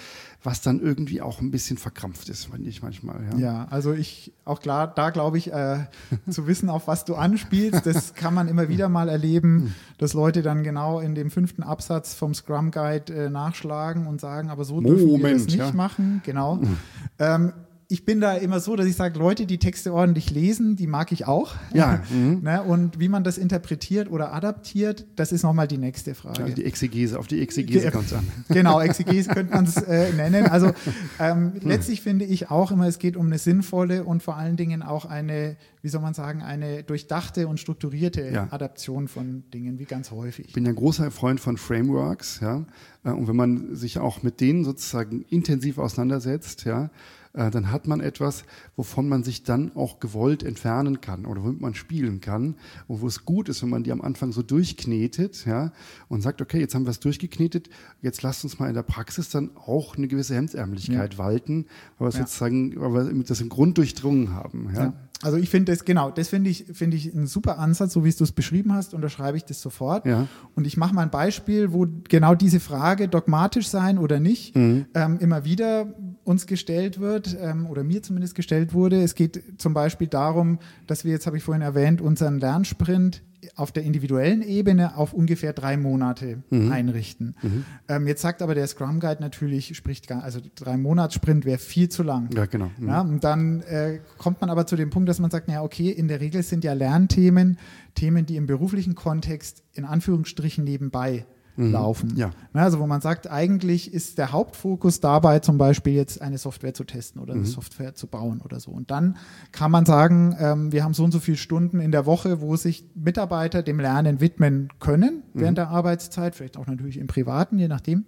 was dann irgendwie auch ein bisschen verkrampft ist, finde ich manchmal. Ja, ja also ich, auch klar, da glaube ich, äh, [laughs] zu wissen, auf was du anspielst, das kann man immer wieder mal erleben, hm. dass Leute dann genau in dem fünften Absatz vom Scrum Guide äh, nachschlagen und sagen, aber so dürfen Moment, wir das nicht ja. machen, genau. Hm. Ähm, ich bin da immer so, dass ich sage, Leute, die Texte ordentlich lesen, die mag ich auch. Ja. [laughs] Mhm. ne? Und wie man das interpretiert oder adaptiert, das ist nochmal die nächste Frage. Also die Exegese, auf die Exegese kommt es an. [laughs] Genau, Exegese [laughs] könnte man es äh, nennen. Also ähm, hm. letztlich finde ich auch immer, es geht um eine sinnvolle und vor allen Dingen auch eine, wie soll man sagen, eine durchdachte und strukturierte ja. Adaption von Dingen, wie ganz häufig. Ich bin ja ein großer Freund von Frameworks, ja. Äh, und wenn man sich auch mit denen sozusagen intensiv auseinandersetzt, ja, äh, dann hat man etwas, wovon man sich dann auch gewollt entfernen kann oder womit man spielen kann und wo es gut ist, wenn man die am Anfang so durchknetet ja, und sagt, okay, jetzt haben wir es durchgeknetet, jetzt lasst uns mal in der Praxis dann auch eine gewisse Hemdsärmlichkeit ja. walten, weil wir ja. sozusagen, weil wir das im Grund durchdrungen haben. Ja. ja. Also ich finde das, genau, das finde ich, finde ich einen super Ansatz, so wie du es beschrieben hast, unterschreibe ich das sofort. Ja. Und ich mache mal ein Beispiel, wo genau diese Frage, dogmatisch sein oder nicht, mhm. ähm, immer wieder uns gestellt wird ähm, oder mir zumindest gestellt wurde. Es geht zum Beispiel darum, dass wir jetzt, habe ich vorhin erwähnt, unseren Lernsprint auf der individuellen Ebene auf ungefähr drei Monate mhm. einrichten. Mhm. Ähm, jetzt sagt aber der Scrum Guide natürlich, spricht gar, also drei Monats Sprint wäre viel zu lang. Ja, genau. Mhm. Ja, und dann äh, kommt man aber zu dem Punkt, dass man sagt, ja, okay, in der Regel sind ja Lernthemen Themen, die im beruflichen Kontext in Anführungsstrichen nebenbei mhm. laufen. Ja. Also wo man sagt, eigentlich ist der Hauptfokus dabei, zum Beispiel jetzt eine Software zu testen oder eine mhm. Software zu bauen oder so. Und dann kann man sagen, ähm, wir haben so und so viele Stunden in der Woche, wo sich Mitarbeiter dem Lernen widmen können während mhm. der Arbeitszeit, vielleicht auch natürlich im Privaten, je nachdem.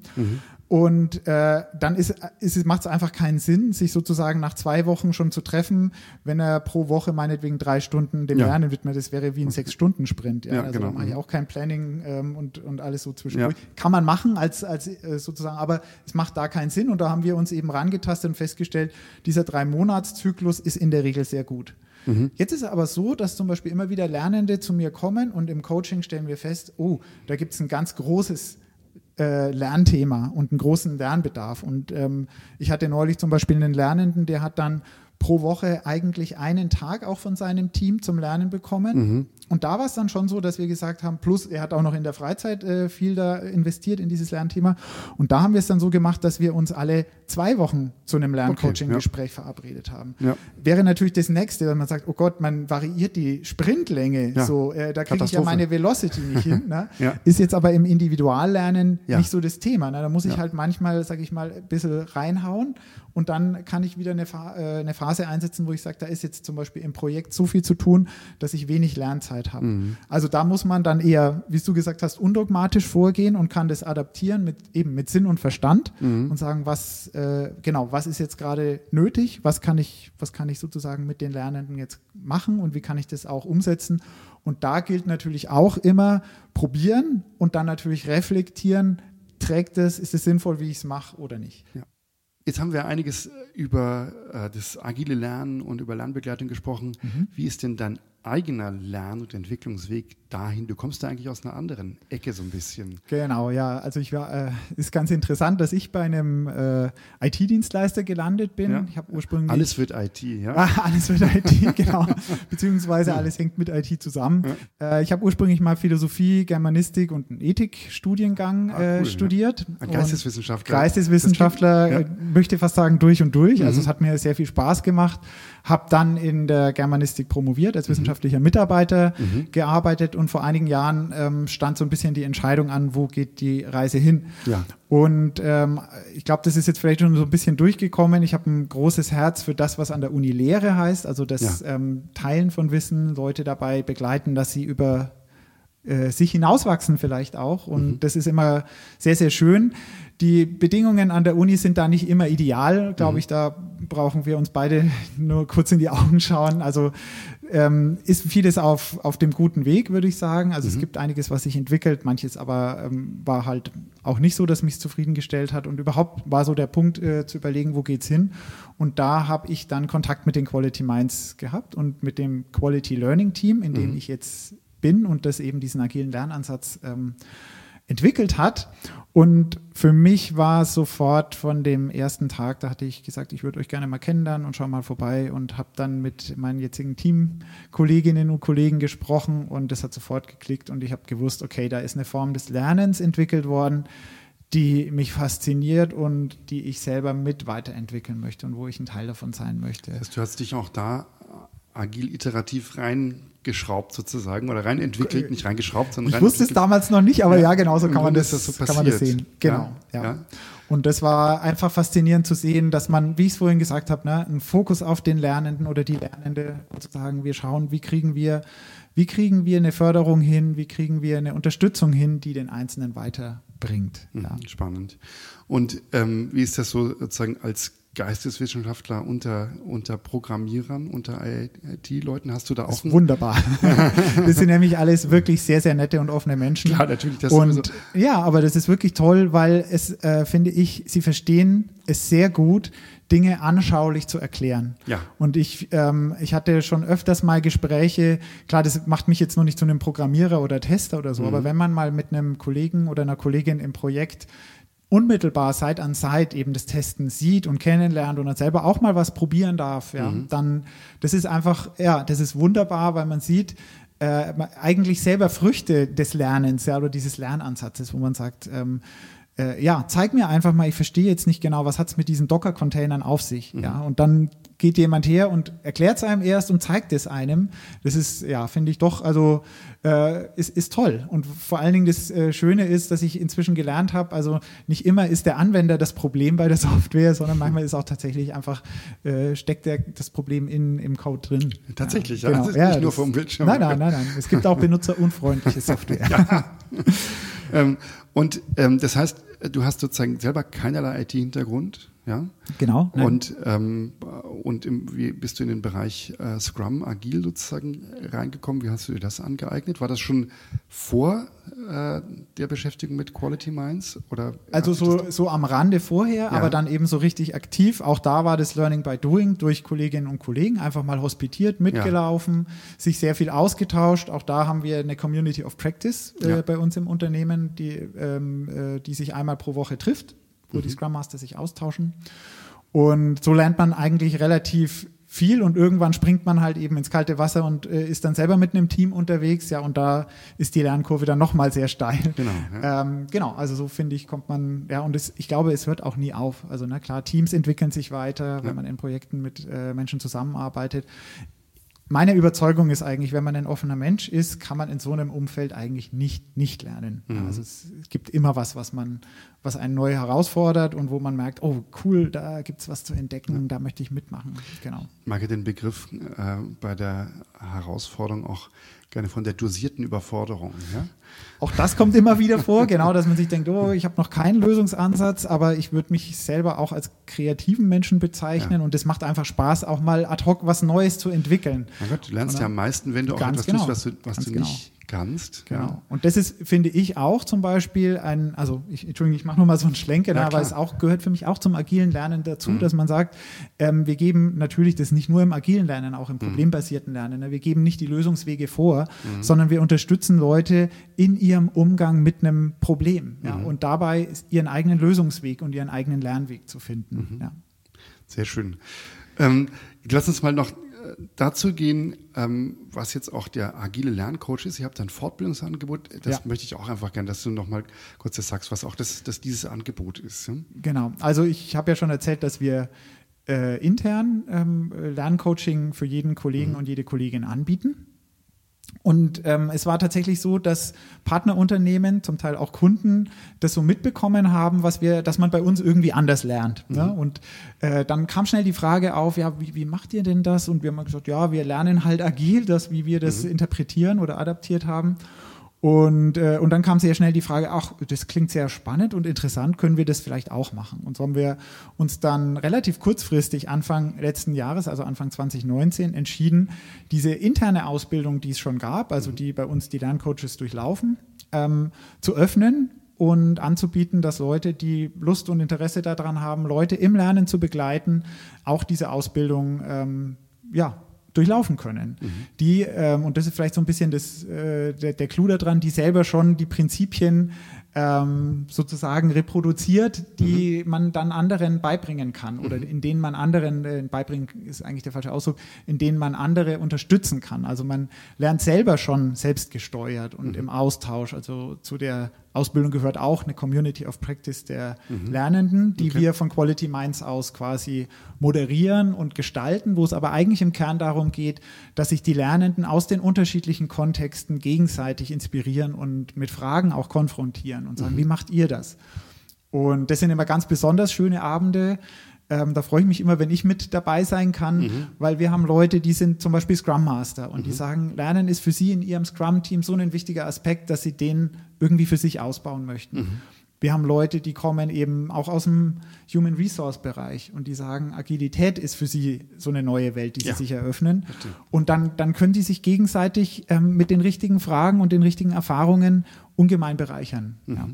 Mhm. Und äh, dann ist, ist, macht es einfach keinen Sinn, sich sozusagen nach zwei Wochen schon zu treffen, wenn er pro Woche meinetwegen drei Stunden dem ja. Lernen widmet. Das wäre wie ein Sechs-Stunden-Sprint. Ja? ja, also genau. da mache ich auch kein Planning ähm, und, und alles so zwischendurch. Ja. Kann man machen als, als äh, sozusagen, aber es macht da keinen Sinn. Und da haben wir uns eben rangetastet und festgestellt, dieser Drei-Monats-Zyklus ist in der Regel sehr gut. Mhm. Jetzt ist es aber so, dass zum Beispiel immer wieder Lernende zu mir kommen und im Coaching stellen wir fest, oh, da gibt es ein ganz großes äh, Lernthema und einen großen Lernbedarf. Und ähm, ich hatte neulich zum Beispiel einen Lernenden, der hat dann pro Woche eigentlich einen Tag auch von seinem Team zum Lernen bekommen. Mhm. Und da war es dann schon so, dass wir gesagt haben, plus er hat auch noch in der Freizeit äh, viel da investiert in dieses Lernthema. Und da haben wir es dann so gemacht, dass wir uns alle zwei Wochen zu einem Lerncoaching-Gespräch okay, ja. verabredet haben. Ja. Wäre natürlich das nächste, wenn man sagt, oh Gott, man variiert die Sprintlänge, ja. so, äh, da kriege ich ja meine Velocity nicht hin. Ne? [laughs] Ist jetzt aber im Individuallernen nicht so das Thema. Ne? Da muss ich halt manchmal, sage ich mal, ein bisschen reinhauen und dann kann ich wieder eine, Fa äh, eine Phase einsetzen, wo ich sage, da ist jetzt zum Beispiel im Projekt so viel zu tun, dass ich wenig Lernzeit Zeit habe. Mhm. Also da muss man dann eher, wie du gesagt hast, undogmatisch vorgehen und kann das adaptieren mit eben mit Sinn und Verstand mhm. und sagen, was äh, genau, was ist jetzt gerade nötig, was kann ich, was kann ich sozusagen mit den Lernenden jetzt machen und wie kann ich das auch umsetzen. Und da gilt natürlich auch immer probieren und dann natürlich reflektieren, trägt es, ist es sinnvoll, wie ich es mache oder nicht. Ja. Jetzt haben wir einiges über äh, das agile Lernen und über Lernbegleitung gesprochen. Mhm. Wie ist denn dein eigener Lern- und Entwicklungsweg dahin? Du kommst da eigentlich aus einer anderen Ecke so ein bisschen. Genau, ja. Also ich war, äh, ist ganz interessant, dass ich bei einem äh, IT-Dienstleister gelandet bin. Ja. Ich habe ursprünglich alles wird IT, ja. Ah, [laughs] alles wird IT, genau. Beziehungsweise alles hängt mit IT zusammen. Ja. Äh, ich habe ursprünglich mal Philosophie, Germanistik und einen Ethikstudiengang ah, äh, cool, studiert. Ja. Geisteswissenschaftler. Geisteswissenschaftler, äh, möchte fast sagen durch und durch. Also mhm. Also es hat mir sehr viel Spaß gemacht. Habe dann in der Germanistik promoviert als mhm. Wissenschaftlicher Mitarbeiter mhm. gearbeitet und vor einigen Jahren ähm, stand so ein bisschen die Entscheidung an, wo geht die Reise hin. Ja. Und ähm, ich glaube, das ist jetzt vielleicht schon so ein bisschen durchgekommen. Ich habe ein großes Herz für das, was an der Uni Lehre heißt, also das ja. ähm, Teilen von Wissen, Leute dabei begleiten, dass sie über äh, sich hinauswachsen vielleicht auch. Und mhm. das ist immer sehr, sehr schön. Die Bedingungen an der Uni sind da nicht immer ideal, glaube mhm. ich. Da brauchen wir uns beide nur kurz in die Augen schauen. Also ähm, ist vieles auf, auf dem guten Weg, würde ich sagen. Also mhm. es gibt einiges, was sich entwickelt, manches aber ähm, war halt auch nicht so, dass mich zufriedengestellt hat. Und überhaupt war so der Punkt äh, zu überlegen, wo geht's hin. Und da habe ich dann Kontakt mit den Quality Minds gehabt und mit dem Quality Learning Team, in dem mhm. ich jetzt bin und das eben diesen agilen Lernansatz ähm, entwickelt hat. Und für mich war es sofort von dem ersten Tag, da hatte ich gesagt, ich würde euch gerne mal kennenlernen und schau mal vorbei und habe dann mit meinen jetzigen Teamkolleginnen und Kollegen gesprochen und das hat sofort geklickt und ich habe gewusst, okay, da ist eine Form des Lernens entwickelt worden, die mich fasziniert und die ich selber mit weiterentwickeln möchte und wo ich ein Teil davon sein möchte. Das heißt, du hast dich auch da agil iterativ reingeschraubt sozusagen oder rein entwickelt, nicht reingeschraubt, sondern Ich wusste es damals noch nicht, aber ja, ja genau so kann man das, das so kann man das sehen. Genau, ja. ja. Und das war einfach faszinierend zu sehen, dass man, wie ich es vorhin gesagt habe, ne, einen Fokus auf den Lernenden oder die Lernende sozusagen, wir schauen, wie kriegen wir, wie kriegen wir eine Förderung hin, wie kriegen wir eine Unterstützung hin, die den Einzelnen weiterbringt. Ja. Spannend. Und ähm, wie ist das so sozusagen als Geisteswissenschaftler unter, unter Programmierern, unter IT-Leuten? Hast du da auch? wunderbar. [laughs] das sind nämlich alles wirklich sehr, sehr nette und offene Menschen. Ja, natürlich. Das und sowieso. ja, aber das ist wirklich toll, weil es, äh, finde ich, sie verstehen es sehr gut, Dinge anschaulich zu erklären. Ja. Und ich, ähm, ich hatte schon öfters mal Gespräche, klar, das macht mich jetzt noch nicht zu einem Programmierer oder Tester oder so, mhm. aber wenn man mal mit einem Kollegen oder einer Kollegin im Projekt unmittelbar Side an Side eben das Testen sieht und kennenlernt und dann selber auch mal was probieren darf, ja, mhm. dann das ist einfach, ja, das ist wunderbar, weil man sieht, äh, eigentlich selber Früchte des Lernens, ja, oder dieses Lernansatzes, wo man sagt, ähm, äh, ja, zeig mir einfach mal, ich verstehe jetzt nicht genau, was hat es mit diesen Docker-Containern auf sich, mhm. ja, und dann geht jemand her und erklärt es einem erst und zeigt es einem. Das ist, ja, finde ich doch, also äh, ist, ist toll. Und vor allen Dingen das äh, Schöne ist, dass ich inzwischen gelernt habe, also nicht immer ist der Anwender das Problem bei der [laughs] Software, sondern manchmal ist auch tatsächlich einfach, äh, steckt der, das Problem in, im Code drin. Tatsächlich, ja. Genau. ja, nicht nur vom Bildschirm. Nein, nein, nein, nein. Es gibt auch benutzerunfreundliche [laughs] Software. ja. ähm, und ähm, das heißt, du hast sozusagen selber keinerlei IT-Hintergrund? Ja? Genau. Nein. Und, ähm, und im, wie bist du in den Bereich äh, Scrum, Agil sozusagen reingekommen? Wie hast du dir das angeeignet? War das schon vor äh, der Beschäftigung mit Quality Minds? Oder also so, so am Rande vorher, ja. aber dann eben so richtig aktiv. Auch da war das Learning by Doing durch Kolleginnen und Kollegen, einfach mal hospitiert, mitgelaufen, ja. sich sehr viel ausgetauscht. Auch da haben wir eine Community of Practice äh, ja. bei uns im Unternehmen, die, ähm, äh, die sich einmal pro Woche trifft wo mhm. die Scrum Master sich austauschen. Und so lernt man eigentlich relativ viel und irgendwann springt man halt eben ins kalte Wasser und äh, ist dann selber mit einem Team unterwegs, ja, und da ist die Lernkurve dann nochmal sehr steil. Genau, ja. ähm, genau, also so finde ich, kommt man, ja, und es, ich glaube, es hört auch nie auf. Also, na klar, Teams entwickeln sich weiter, wenn man in Projekten mit äh, Menschen zusammenarbeitet meine Überzeugung ist eigentlich, wenn man ein offener Mensch ist, kann man in so einem Umfeld eigentlich nicht, nicht lernen. Mhm. Also es, gibt immer was, was man, was einen neu herausfordert und wo man merkt, oh cool, da gibt es was zu entdecken, ja. da möchte ich mitmachen. Genau. Ich mag den Begriff äh, bei der Herausforderung auch Gerne von der dosierten Überforderung. Ja? Auch das kommt immer wieder vor, genau, dass man sich denkt, oh, ich habe noch keinen Lösungsansatz, aber ich würde mich selber auch als kreativen Menschen bezeichnen ja. und es macht einfach Spaß, auch mal ad hoc was Neues zu entwickeln. Mein Gott, du lernst Oder? ja am meisten, wenn du auch etwas genau. tust, was du, was du genau. nicht kannst. Genau. Ja. Und das ist, finde ich, auch zum Beispiel ein, also ich, Entschuldigung, ich mache nur mal so einen Schlenker, ja, aber es auch gehört für mich auch zum agilen Lernen dazu, mhm. dass man sagt, ähm, wir geben natürlich das nicht nur im agilen Lernen, auch im mhm. problembasierten Lernen. Ne? Wir geben nicht die Lösungswege vor, mhm. sondern wir unterstützen Leute in ihrem Umgang mit einem Problem ja? Mhm. und dabei ihren eigenen Lösungsweg und ihren eigenen Lernweg zu finden. Mhm. Ja. Sehr schön. Ähm, lass uns mal noch dazu gehen, ähm, was jetzt auch der agile Lerncoach ist. Ihr habt ein Fortbildungsangebot. Das ja. möchte ich auch einfach gerne, dass du noch mal kurz das sagst, was auch das, das dieses Angebot ist. Ja? Genau. Also ich habe ja schon erzählt, dass wir äh, intern ähm, Lerncoaching für jeden Kollegen mhm. und jede Kollegin anbieten. Und ähm, es war tatsächlich so, dass Partnerunternehmen, zum Teil auch Kunden, das so mitbekommen haben, was wir, dass man bei uns irgendwie anders lernt. Mhm. Ja? Und äh, dann kam schnell die Frage auf, ja, wie, wie, macht ihr denn das? Und wir haben gesagt, ja, wir lernen halt agil, das, wie wir das mhm. interpretieren oder adaptiert haben. Und, äh, und dann kam sehr schnell die Frage, ach, das klingt sehr spannend und interessant, können wir das vielleicht auch machen? Und so haben wir uns dann relativ kurzfristig Anfang letzten Jahres, also Anfang 2019, entschieden, diese interne Ausbildung, die es schon gab, also die bei uns die Lerncoaches durchlaufen, ähm, zu öffnen und anzubieten, dass Leute, die Lust und Interesse daran haben, Leute im Lernen zu begleiten, auch diese Ausbildung ähm, ja, durchlaufen können. Mhm. Die, ähm, und das ist vielleicht so ein bisschen das, äh, der, der Clou daran, die selber schon die Prinzipien ähm, sozusagen reproduziert, die mhm. man dann anderen beibringen kann oder mhm. in denen man anderen, äh, beibringen ist eigentlich der falsche Ausdruck, in denen man andere unterstützen kann. Also man lernt selber schon selbstgesteuert und mhm. im Austausch. Also zu der Ausbildung gehört auch eine Community of Practice der mhm. Lernenden, die okay. wir von Quality Minds aus quasi moderieren und gestalten, wo es aber eigentlich im Kern darum geht, dass sich die Lernenden aus den unterschiedlichen Kontexten gegenseitig inspirieren und mit Fragen auch konfrontieren und sagen, mhm. wie macht ihr das? Und das sind immer ganz besonders schöne Abende. Ähm, da freue ich mich immer, wenn ich mit dabei sein kann, mhm. weil wir haben Leute, die sind zum Beispiel Scrum Master und mhm. die sagen, Lernen ist für sie in ihrem Scrum-Team so ein wichtiger Aspekt, dass sie den irgendwie für sich ausbauen möchten. Mhm. Wir haben Leute, die kommen eben auch aus dem Human Resource Bereich und die sagen, Agilität ist für sie so eine neue Welt, die ja. sie sich eröffnen. Und dann, dann können die sich gegenseitig ähm, mit den richtigen Fragen und den richtigen Erfahrungen ungemein bereichern. Mhm. Ja.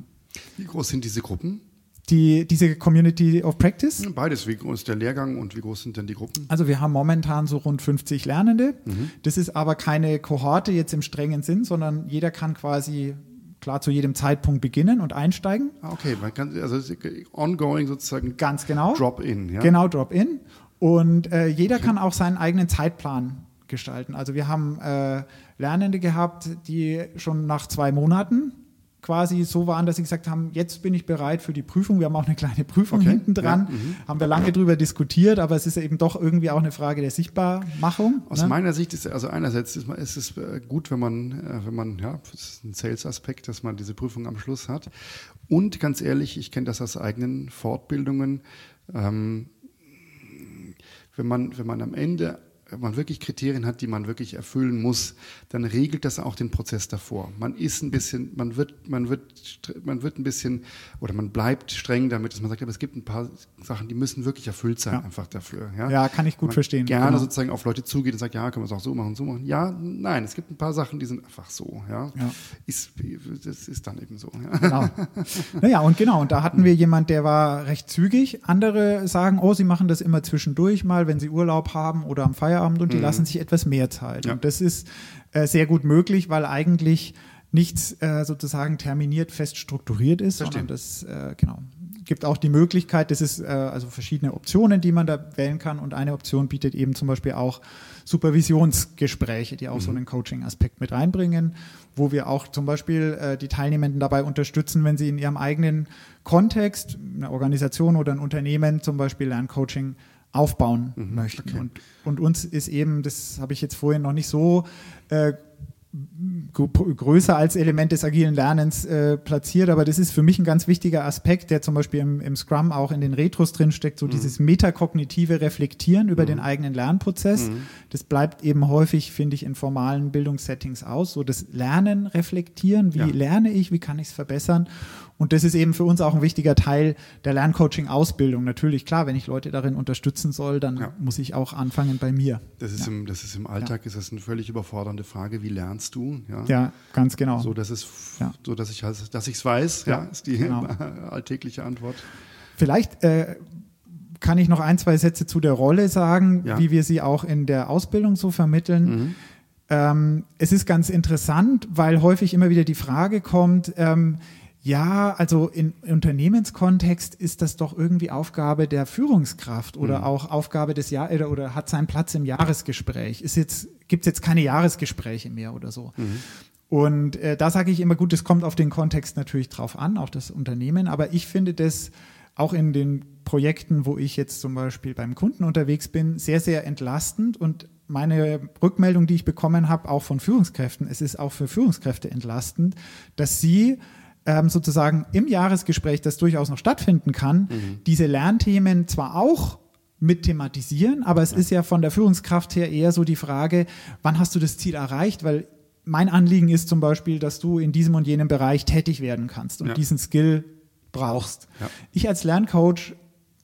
Wie groß sind diese Gruppen? Die, diese Community of Practice? Beides. Wie groß ist der Lehrgang und wie groß sind denn die Gruppen? Also wir haben momentan so rund 50 Lernende. Mhm. Das ist aber keine Kohorte jetzt im strengen Sinn, sondern jeder kann quasi klar zu jedem Zeitpunkt beginnen und einsteigen. Ah, okay, man kann also ongoing sozusagen. Ganz genau. Drop-in. Ja? Genau, Drop-in. Und äh, jeder okay. kann auch seinen eigenen Zeitplan gestalten. Also wir haben äh, Lernende gehabt, die schon nach zwei Monaten quasi so waren, dass sie gesagt haben, jetzt bin ich bereit für die Prüfung. Wir haben auch eine kleine Prüfung okay. hinten dran, ja, mhm. haben wir lange drüber diskutiert, aber es ist eben doch irgendwie auch eine Frage der Sichtbarmachung. Aus ne? meiner Sicht ist also einerseits ist, ist es äh, gut, wenn man, äh, wenn man, ja, das ist ein Sales-Aspekt, dass man diese Prüfung am Schluss hat. Und ganz ehrlich, ich kenne das aus eigenen Fortbildungen. Ähm, wenn man, wenn man am Ende man wirklich Kriterien hat, die man wirklich erfüllen muss, dann regelt das auch den Prozess davor. Man ist ein bisschen, man wird, man wird, man wird ein bisschen oder man bleibt streng damit, dass man sagt, aber es gibt ein paar Sachen, die müssen wirklich erfüllt sein, ja. einfach dafür. Ja? ja, kann ich gut man verstehen. Gerne genau. sozusagen auf Leute zugeht und sagt, ja, können wir es auch so machen, so machen. Ja, nein, es gibt ein paar Sachen, die sind einfach so. Ja, ja. Ist, das ist dann eben so. Ja. Genau. [laughs] Naja, und genau, und da hatten wir jemand, der war recht zügig. Andere sagen, oh, sie machen das immer zwischendurch mal, wenn sie Urlaub haben oder am Feierabend Feierabend und die mhm. lassen sich etwas mehr Zeit. Ja. Und das ist äh, sehr gut möglich, weil eigentlich nichts äh, sozusagen terminiert fest strukturiert ist, sondern das äh, genau gibt auch die Möglichkeit, das ist äh, also verschiedene Optionen, die man da wählen kann und eine Option bietet eben zum Beispiel auch Supervisionsgespräche, die auch mhm. so einen Coaching-Aspekt mit reinbringen, wo wir auch zum Beispiel äh, die Teilnehmenden dabei unterstützen, wenn sie in ihrem eigenen Kontext, eine Organisation oder ein Unternehmen zum Beispiel Lerncoaching aufbauen mhm, möchten. Okay. Und, und, uns ist eben, das habe ich jetzt vorhin noch nicht so äh, größer als Element des agilen Lernens äh, platziert, aber das ist für mich ein ganz wichtiger Aspekt, der zum Beispiel im, im Scrum auch in den Retros drinsteckt, so mhm. dieses metakognitive Reflektieren über mhm. den eigenen Lernprozess. Mhm. Das bleibt eben häufig, finde ich, in formalen Bildungssettings aus, so das Lernen, Reflektieren, wie ja. lerne ich, wie kann ich es verbessern und das ist eben für uns auch ein wichtiger Teil der Lerncoaching-Ausbildung. Natürlich, klar, wenn ich Leute darin unterstützen soll, dann ja. muss ich auch anfangen bei mir. Das ist, ja. im, das ist im Alltag ja. ist das eine völlig überfordernde Frage. Wie lernst du? Ja, ganz genau. So, dass es, so dass ich halt, dass es weiß, ja, ist die genau. [laughs] alltägliche Antwort. Vielleicht äh, kann ich noch ein, zwei Sätze zu der Rolle sagen, wie wir sie auch in der Ausbildung so vermitteln. Mhm. Ähm, es ist ganz interessant, weil häufig immer wieder die Frage kommt, ähm, ja, also im Unternehmenskontext ist das doch irgendwie Aufgabe der Führungskraft oder mhm. auch Aufgabe des Jahr oder, oder, hat seinen Platz im Jahresgespräch. Ist jetzt gibt es jetzt keine Jahresgespräche mehr oder so. Mhm. Und äh, da sage ich immer gut, es kommt auf den Kontext natürlich drauf an, auch das Unternehmen. Aber ich finde das auch in den Projekten, wo ich jetzt zum Beispiel beim Kunden unterwegs bin, sehr sehr entlastend und meine Rückmeldung, die ich bekommen habe, auch von Führungskräften, es ist auch für Führungskräfte entlastend, dass sie ähm, sozusagen im Jahresgespräch, das durchaus noch stattfinden kann, mhm. diese Lernthemen zwar auch mit thematisieren, aber es ja. ist ja von der Führungskraft her eher so die Frage, wann hast du das Ziel erreicht? Weil mein Anliegen ist zum Beispiel, dass du in diesem und jenem Bereich tätig werden kannst und ja. diesen Skill brauchst. Ja. Ich als Lerncoach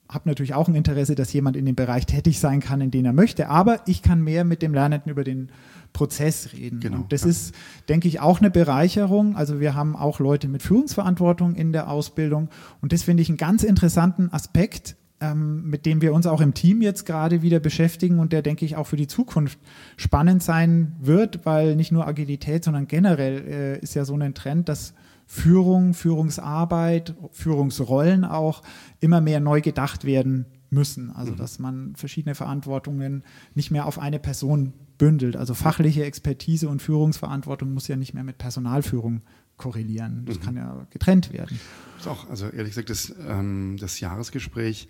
habe natürlich auch ein Interesse, dass jemand in dem Bereich tätig sein kann, in dem er möchte, aber ich kann mehr mit dem Lernenden über den Prozess reden. Genau, und das ja. ist, denke ich, auch eine Bereicherung. Also wir haben auch Leute mit Führungsverantwortung in der Ausbildung und das finde ich einen ganz interessanten Aspekt, ähm, mit dem wir uns auch im Team jetzt gerade wieder beschäftigen und der, denke ich, auch für die Zukunft spannend sein wird, weil nicht nur Agilität, sondern generell äh, ist ja so ein Trend, dass Führung, Führungsarbeit, Führungsrollen auch immer mehr neu gedacht werden müssen. Also mhm. dass man verschiedene Verantwortungen nicht mehr auf eine Person bündelt. Also fachliche Expertise und Führungsverantwortung muss ja nicht mehr mit Personalführung korrelieren. Das mhm. kann ja getrennt werden. Das ist auch, also ehrlich gesagt, das, ähm, das Jahresgespräch.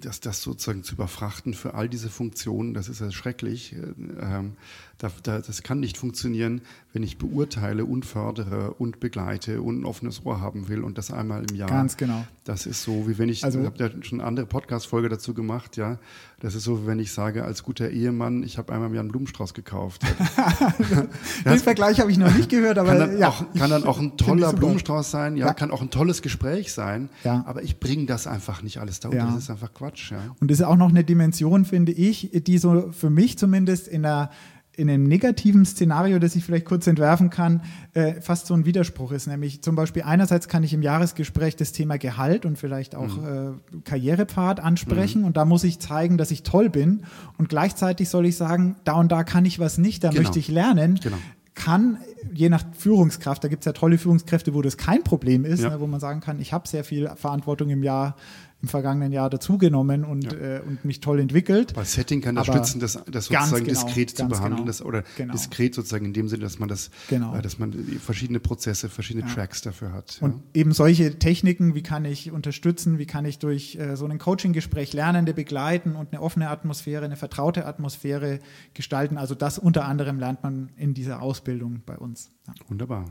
Das, das sozusagen zu überfrachten für all diese Funktionen, das ist ja schrecklich. Ähm, da, da, das kann nicht funktionieren, wenn ich beurteile und fördere und begleite und ein offenes Ohr haben will und das einmal im Jahr. Ganz genau. Das ist so, wie wenn ich, also, ich habe ja schon eine andere Podcast-Folge dazu gemacht, ja. Das ist so, wie wenn ich sage, als guter Ehemann, ich habe einmal im Jahr einen Blumenstrauß gekauft. [laughs] [laughs] Den Vergleich habe ich noch nicht gehört, aber kann dann, ja, auch, kann dann auch ein toller Blumenstrauß sein, ja, ja, kann auch ein tolles Gespräch sein, ja. aber ich bringe das einfach nicht alles da ja. das ist einfach Quatsch. Ja. Und das ist auch noch eine Dimension, finde ich, die so für mich zumindest in der in einem negativen Szenario, das ich vielleicht kurz entwerfen kann, äh, fast so ein Widerspruch ist. Nämlich zum Beispiel einerseits kann ich im Jahresgespräch das Thema Gehalt und vielleicht auch mhm. äh, Karrierepfad ansprechen mhm. und da muss ich zeigen, dass ich toll bin und gleichzeitig soll ich sagen, da und da kann ich was nicht, da genau. möchte ich lernen. Genau kann, je nach Führungskraft, da gibt es ja tolle Führungskräfte, wo das kein Problem ist, ja. ne, wo man sagen kann, ich habe sehr viel Verantwortung im Jahr im vergangenen Jahr dazugenommen und, ja. äh, und mich toll entwickelt. Bei Setting kann das stützen, das, das sozusagen genau, diskret zu behandeln, genau, das, oder genau. diskret sozusagen in dem Sinne, dass man das, genau. äh, dass man verschiedene Prozesse, verschiedene ja. Tracks dafür hat. Und ja. eben solche Techniken, wie kann ich unterstützen, wie kann ich durch äh, so ein Coaching-Gespräch Lernende begleiten und eine offene Atmosphäre, eine vertraute Atmosphäre gestalten. Also das unter anderem lernt man in dieser Ausbildung bei uns. Wunderbar.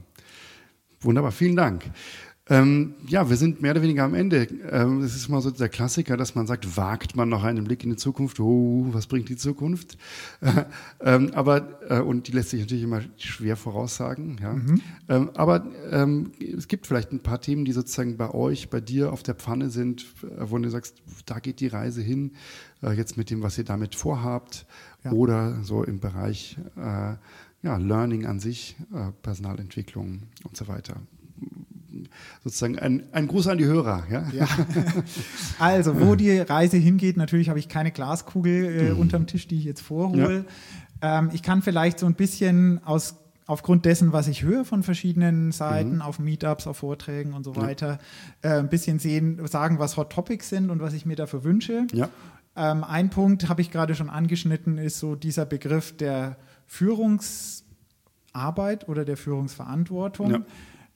Wunderbar, vielen Dank. Ähm, ja, wir sind mehr oder weniger am Ende. Ähm, es ist mal so der Klassiker, dass man sagt, wagt man noch einen Blick in die Zukunft? Oh, was bringt die Zukunft? Äh, [laughs] ähm, aber, äh, und die lässt sich natürlich immer schwer voraussagen, ja. Mhm. Ähm, aber ähm, es gibt vielleicht ein paar Themen, die sozusagen bei euch, bei dir auf der Pfanne sind, äh, wo du sagst, da geht die Reise hin, äh, jetzt mit dem, was ihr damit vorhabt, ja. oder so im Bereich, äh, ja, Learning an sich, äh, Personalentwicklung und so weiter sozusagen ein, ein Gruß an die Hörer. Ja? ja. [laughs] Also, wo die Reise hingeht, natürlich habe ich keine Glaskugel äh, mhm. unterm Tisch, die ich jetzt vorhole. Ja. Ähm, ich kann vielleicht so ein bisschen aus aufgrund dessen, was ich höre von verschiedenen Seiten, mhm. auf Meetups, auf Vorträgen und so weiter, ja. äh, ein bisschen sehen, sagen, was Hot Topics sind und was ich mir dafür wünsche. Ja. Ähm, ein Punkt habe ich gerade schon angeschnitten, ist so dieser Begriff der Führungsarbeit oder der Führungsverantwortung. Ja.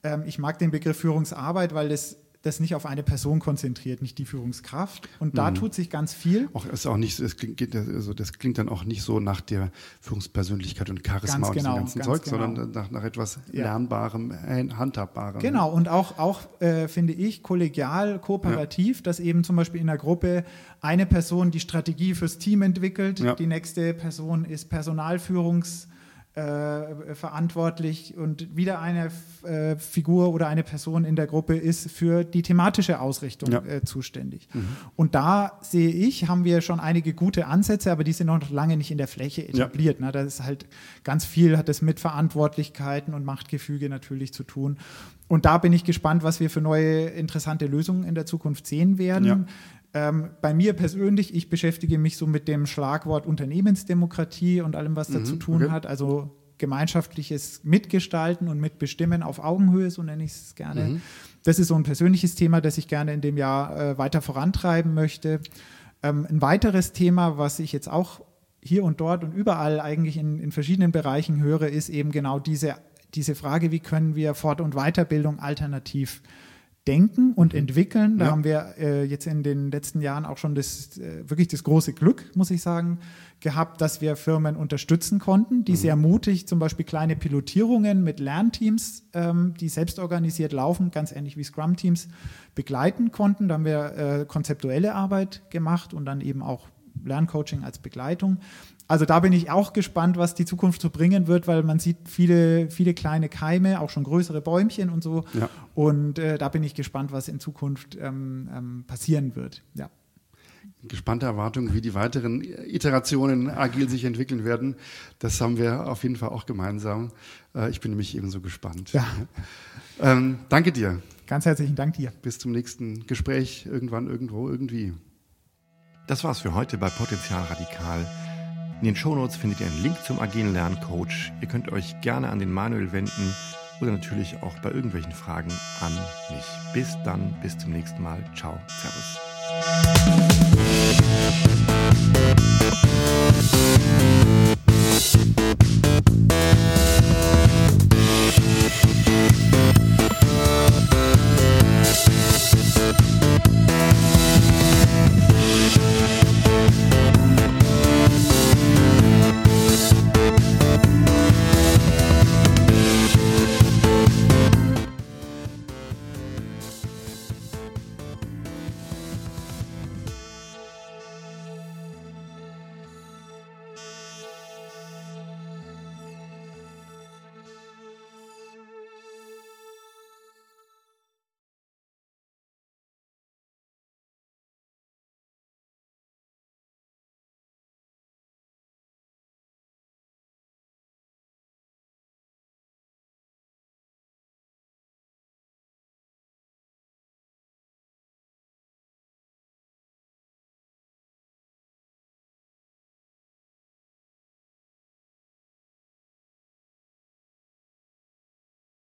Ähm, ich mag den Begriff Führungsarbeit, weil das das nicht auf eine Person konzentriert, nicht die Führungskraft. Und da mhm. tut sich ganz viel. Auch ist auch nicht, das klingt, also das klingt dann auch nicht so nach der Führungspersönlichkeit und Charisma ganz genau, und diesem ganzen Zeug, genau. sondern nach, nach etwas ja. Lernbarem, Handhabbarem. Genau, und auch, auch äh, finde ich, kollegial, kooperativ, ja. dass eben zum Beispiel in der Gruppe eine Person die Strategie fürs Team entwickelt, ja. die nächste Person ist Personalführungs- äh, verantwortlich und wieder eine äh, Figur oder eine Person in der Gruppe ist für die thematische Ausrichtung ja. äh, zuständig. Mhm. Und da sehe ich, haben wir schon einige gute Ansätze, aber die sind noch lange nicht in der Fläche etabliert. Ja. Ne? Das ist halt ganz viel, hat es mit Verantwortlichkeiten und Machtgefüge natürlich zu tun. Und da bin ich gespannt, was wir für neue interessante Lösungen in der Zukunft sehen werden. Ja. Ähm, bei mir persönlich, ich beschäftige mich so mit dem Schlagwort Unternehmensdemokratie und allem, was mhm, da zu tun okay. hat. Also gemeinschaftliches Mitgestalten und Mitbestimmen auf Augenhöhe, so nenne ich es gerne. Mhm. Das ist so ein persönliches Thema, das ich gerne in dem Jahr äh, weiter vorantreiben möchte. Ähm, ein weiteres Thema, was ich jetzt auch hier und dort und überall eigentlich in, in verschiedenen Bereichen höre, ist eben genau diese, diese Frage, wie können wir Fort- und Weiterbildung alternativ denken und mhm. entwickeln. Da ja. haben wir äh, jetzt in den letzten Jahren auch schon das, äh, wirklich das große Glück, muss ich sagen, gehabt, dass wir Firmen unterstützen konnten, die mhm. sehr mutig zum Beispiel kleine Pilotierungen mit Lernteams, ähm, die selbst organisiert laufen, ganz ähnlich wie Scrum-Teams, begleiten konnten. Da haben wir äh, konzeptuelle Arbeit gemacht und dann eben auch Lerncoaching als Begleitung also da bin ich auch gespannt, was die Zukunft so bringen wird, weil man sieht viele, viele kleine Keime, auch schon größere Bäumchen und so. Ja. Und äh, da bin ich gespannt, was in Zukunft ähm, ähm, passieren wird. Ja. Gespannte Erwartungen, wie die weiteren Iterationen agil sich entwickeln werden. Das haben wir auf jeden Fall auch gemeinsam. Äh, ich bin nämlich ebenso gespannt. Ja. [laughs] Ähm, danke dir. Ganz herzlichen Dank dir. Bis zum nächsten Gespräch, irgendwann, irgendwo, irgendwie. Das war's für heute bei Potenzial Radikal. In den Shownotes findet ihr einen Link zum agilen Lerncoach. Ihr könnt euch gerne an den Manuel wenden oder natürlich auch bei irgendwelchen Fragen an mich. Bis dann, bis zum nächsten Mal. Ciao, Servus.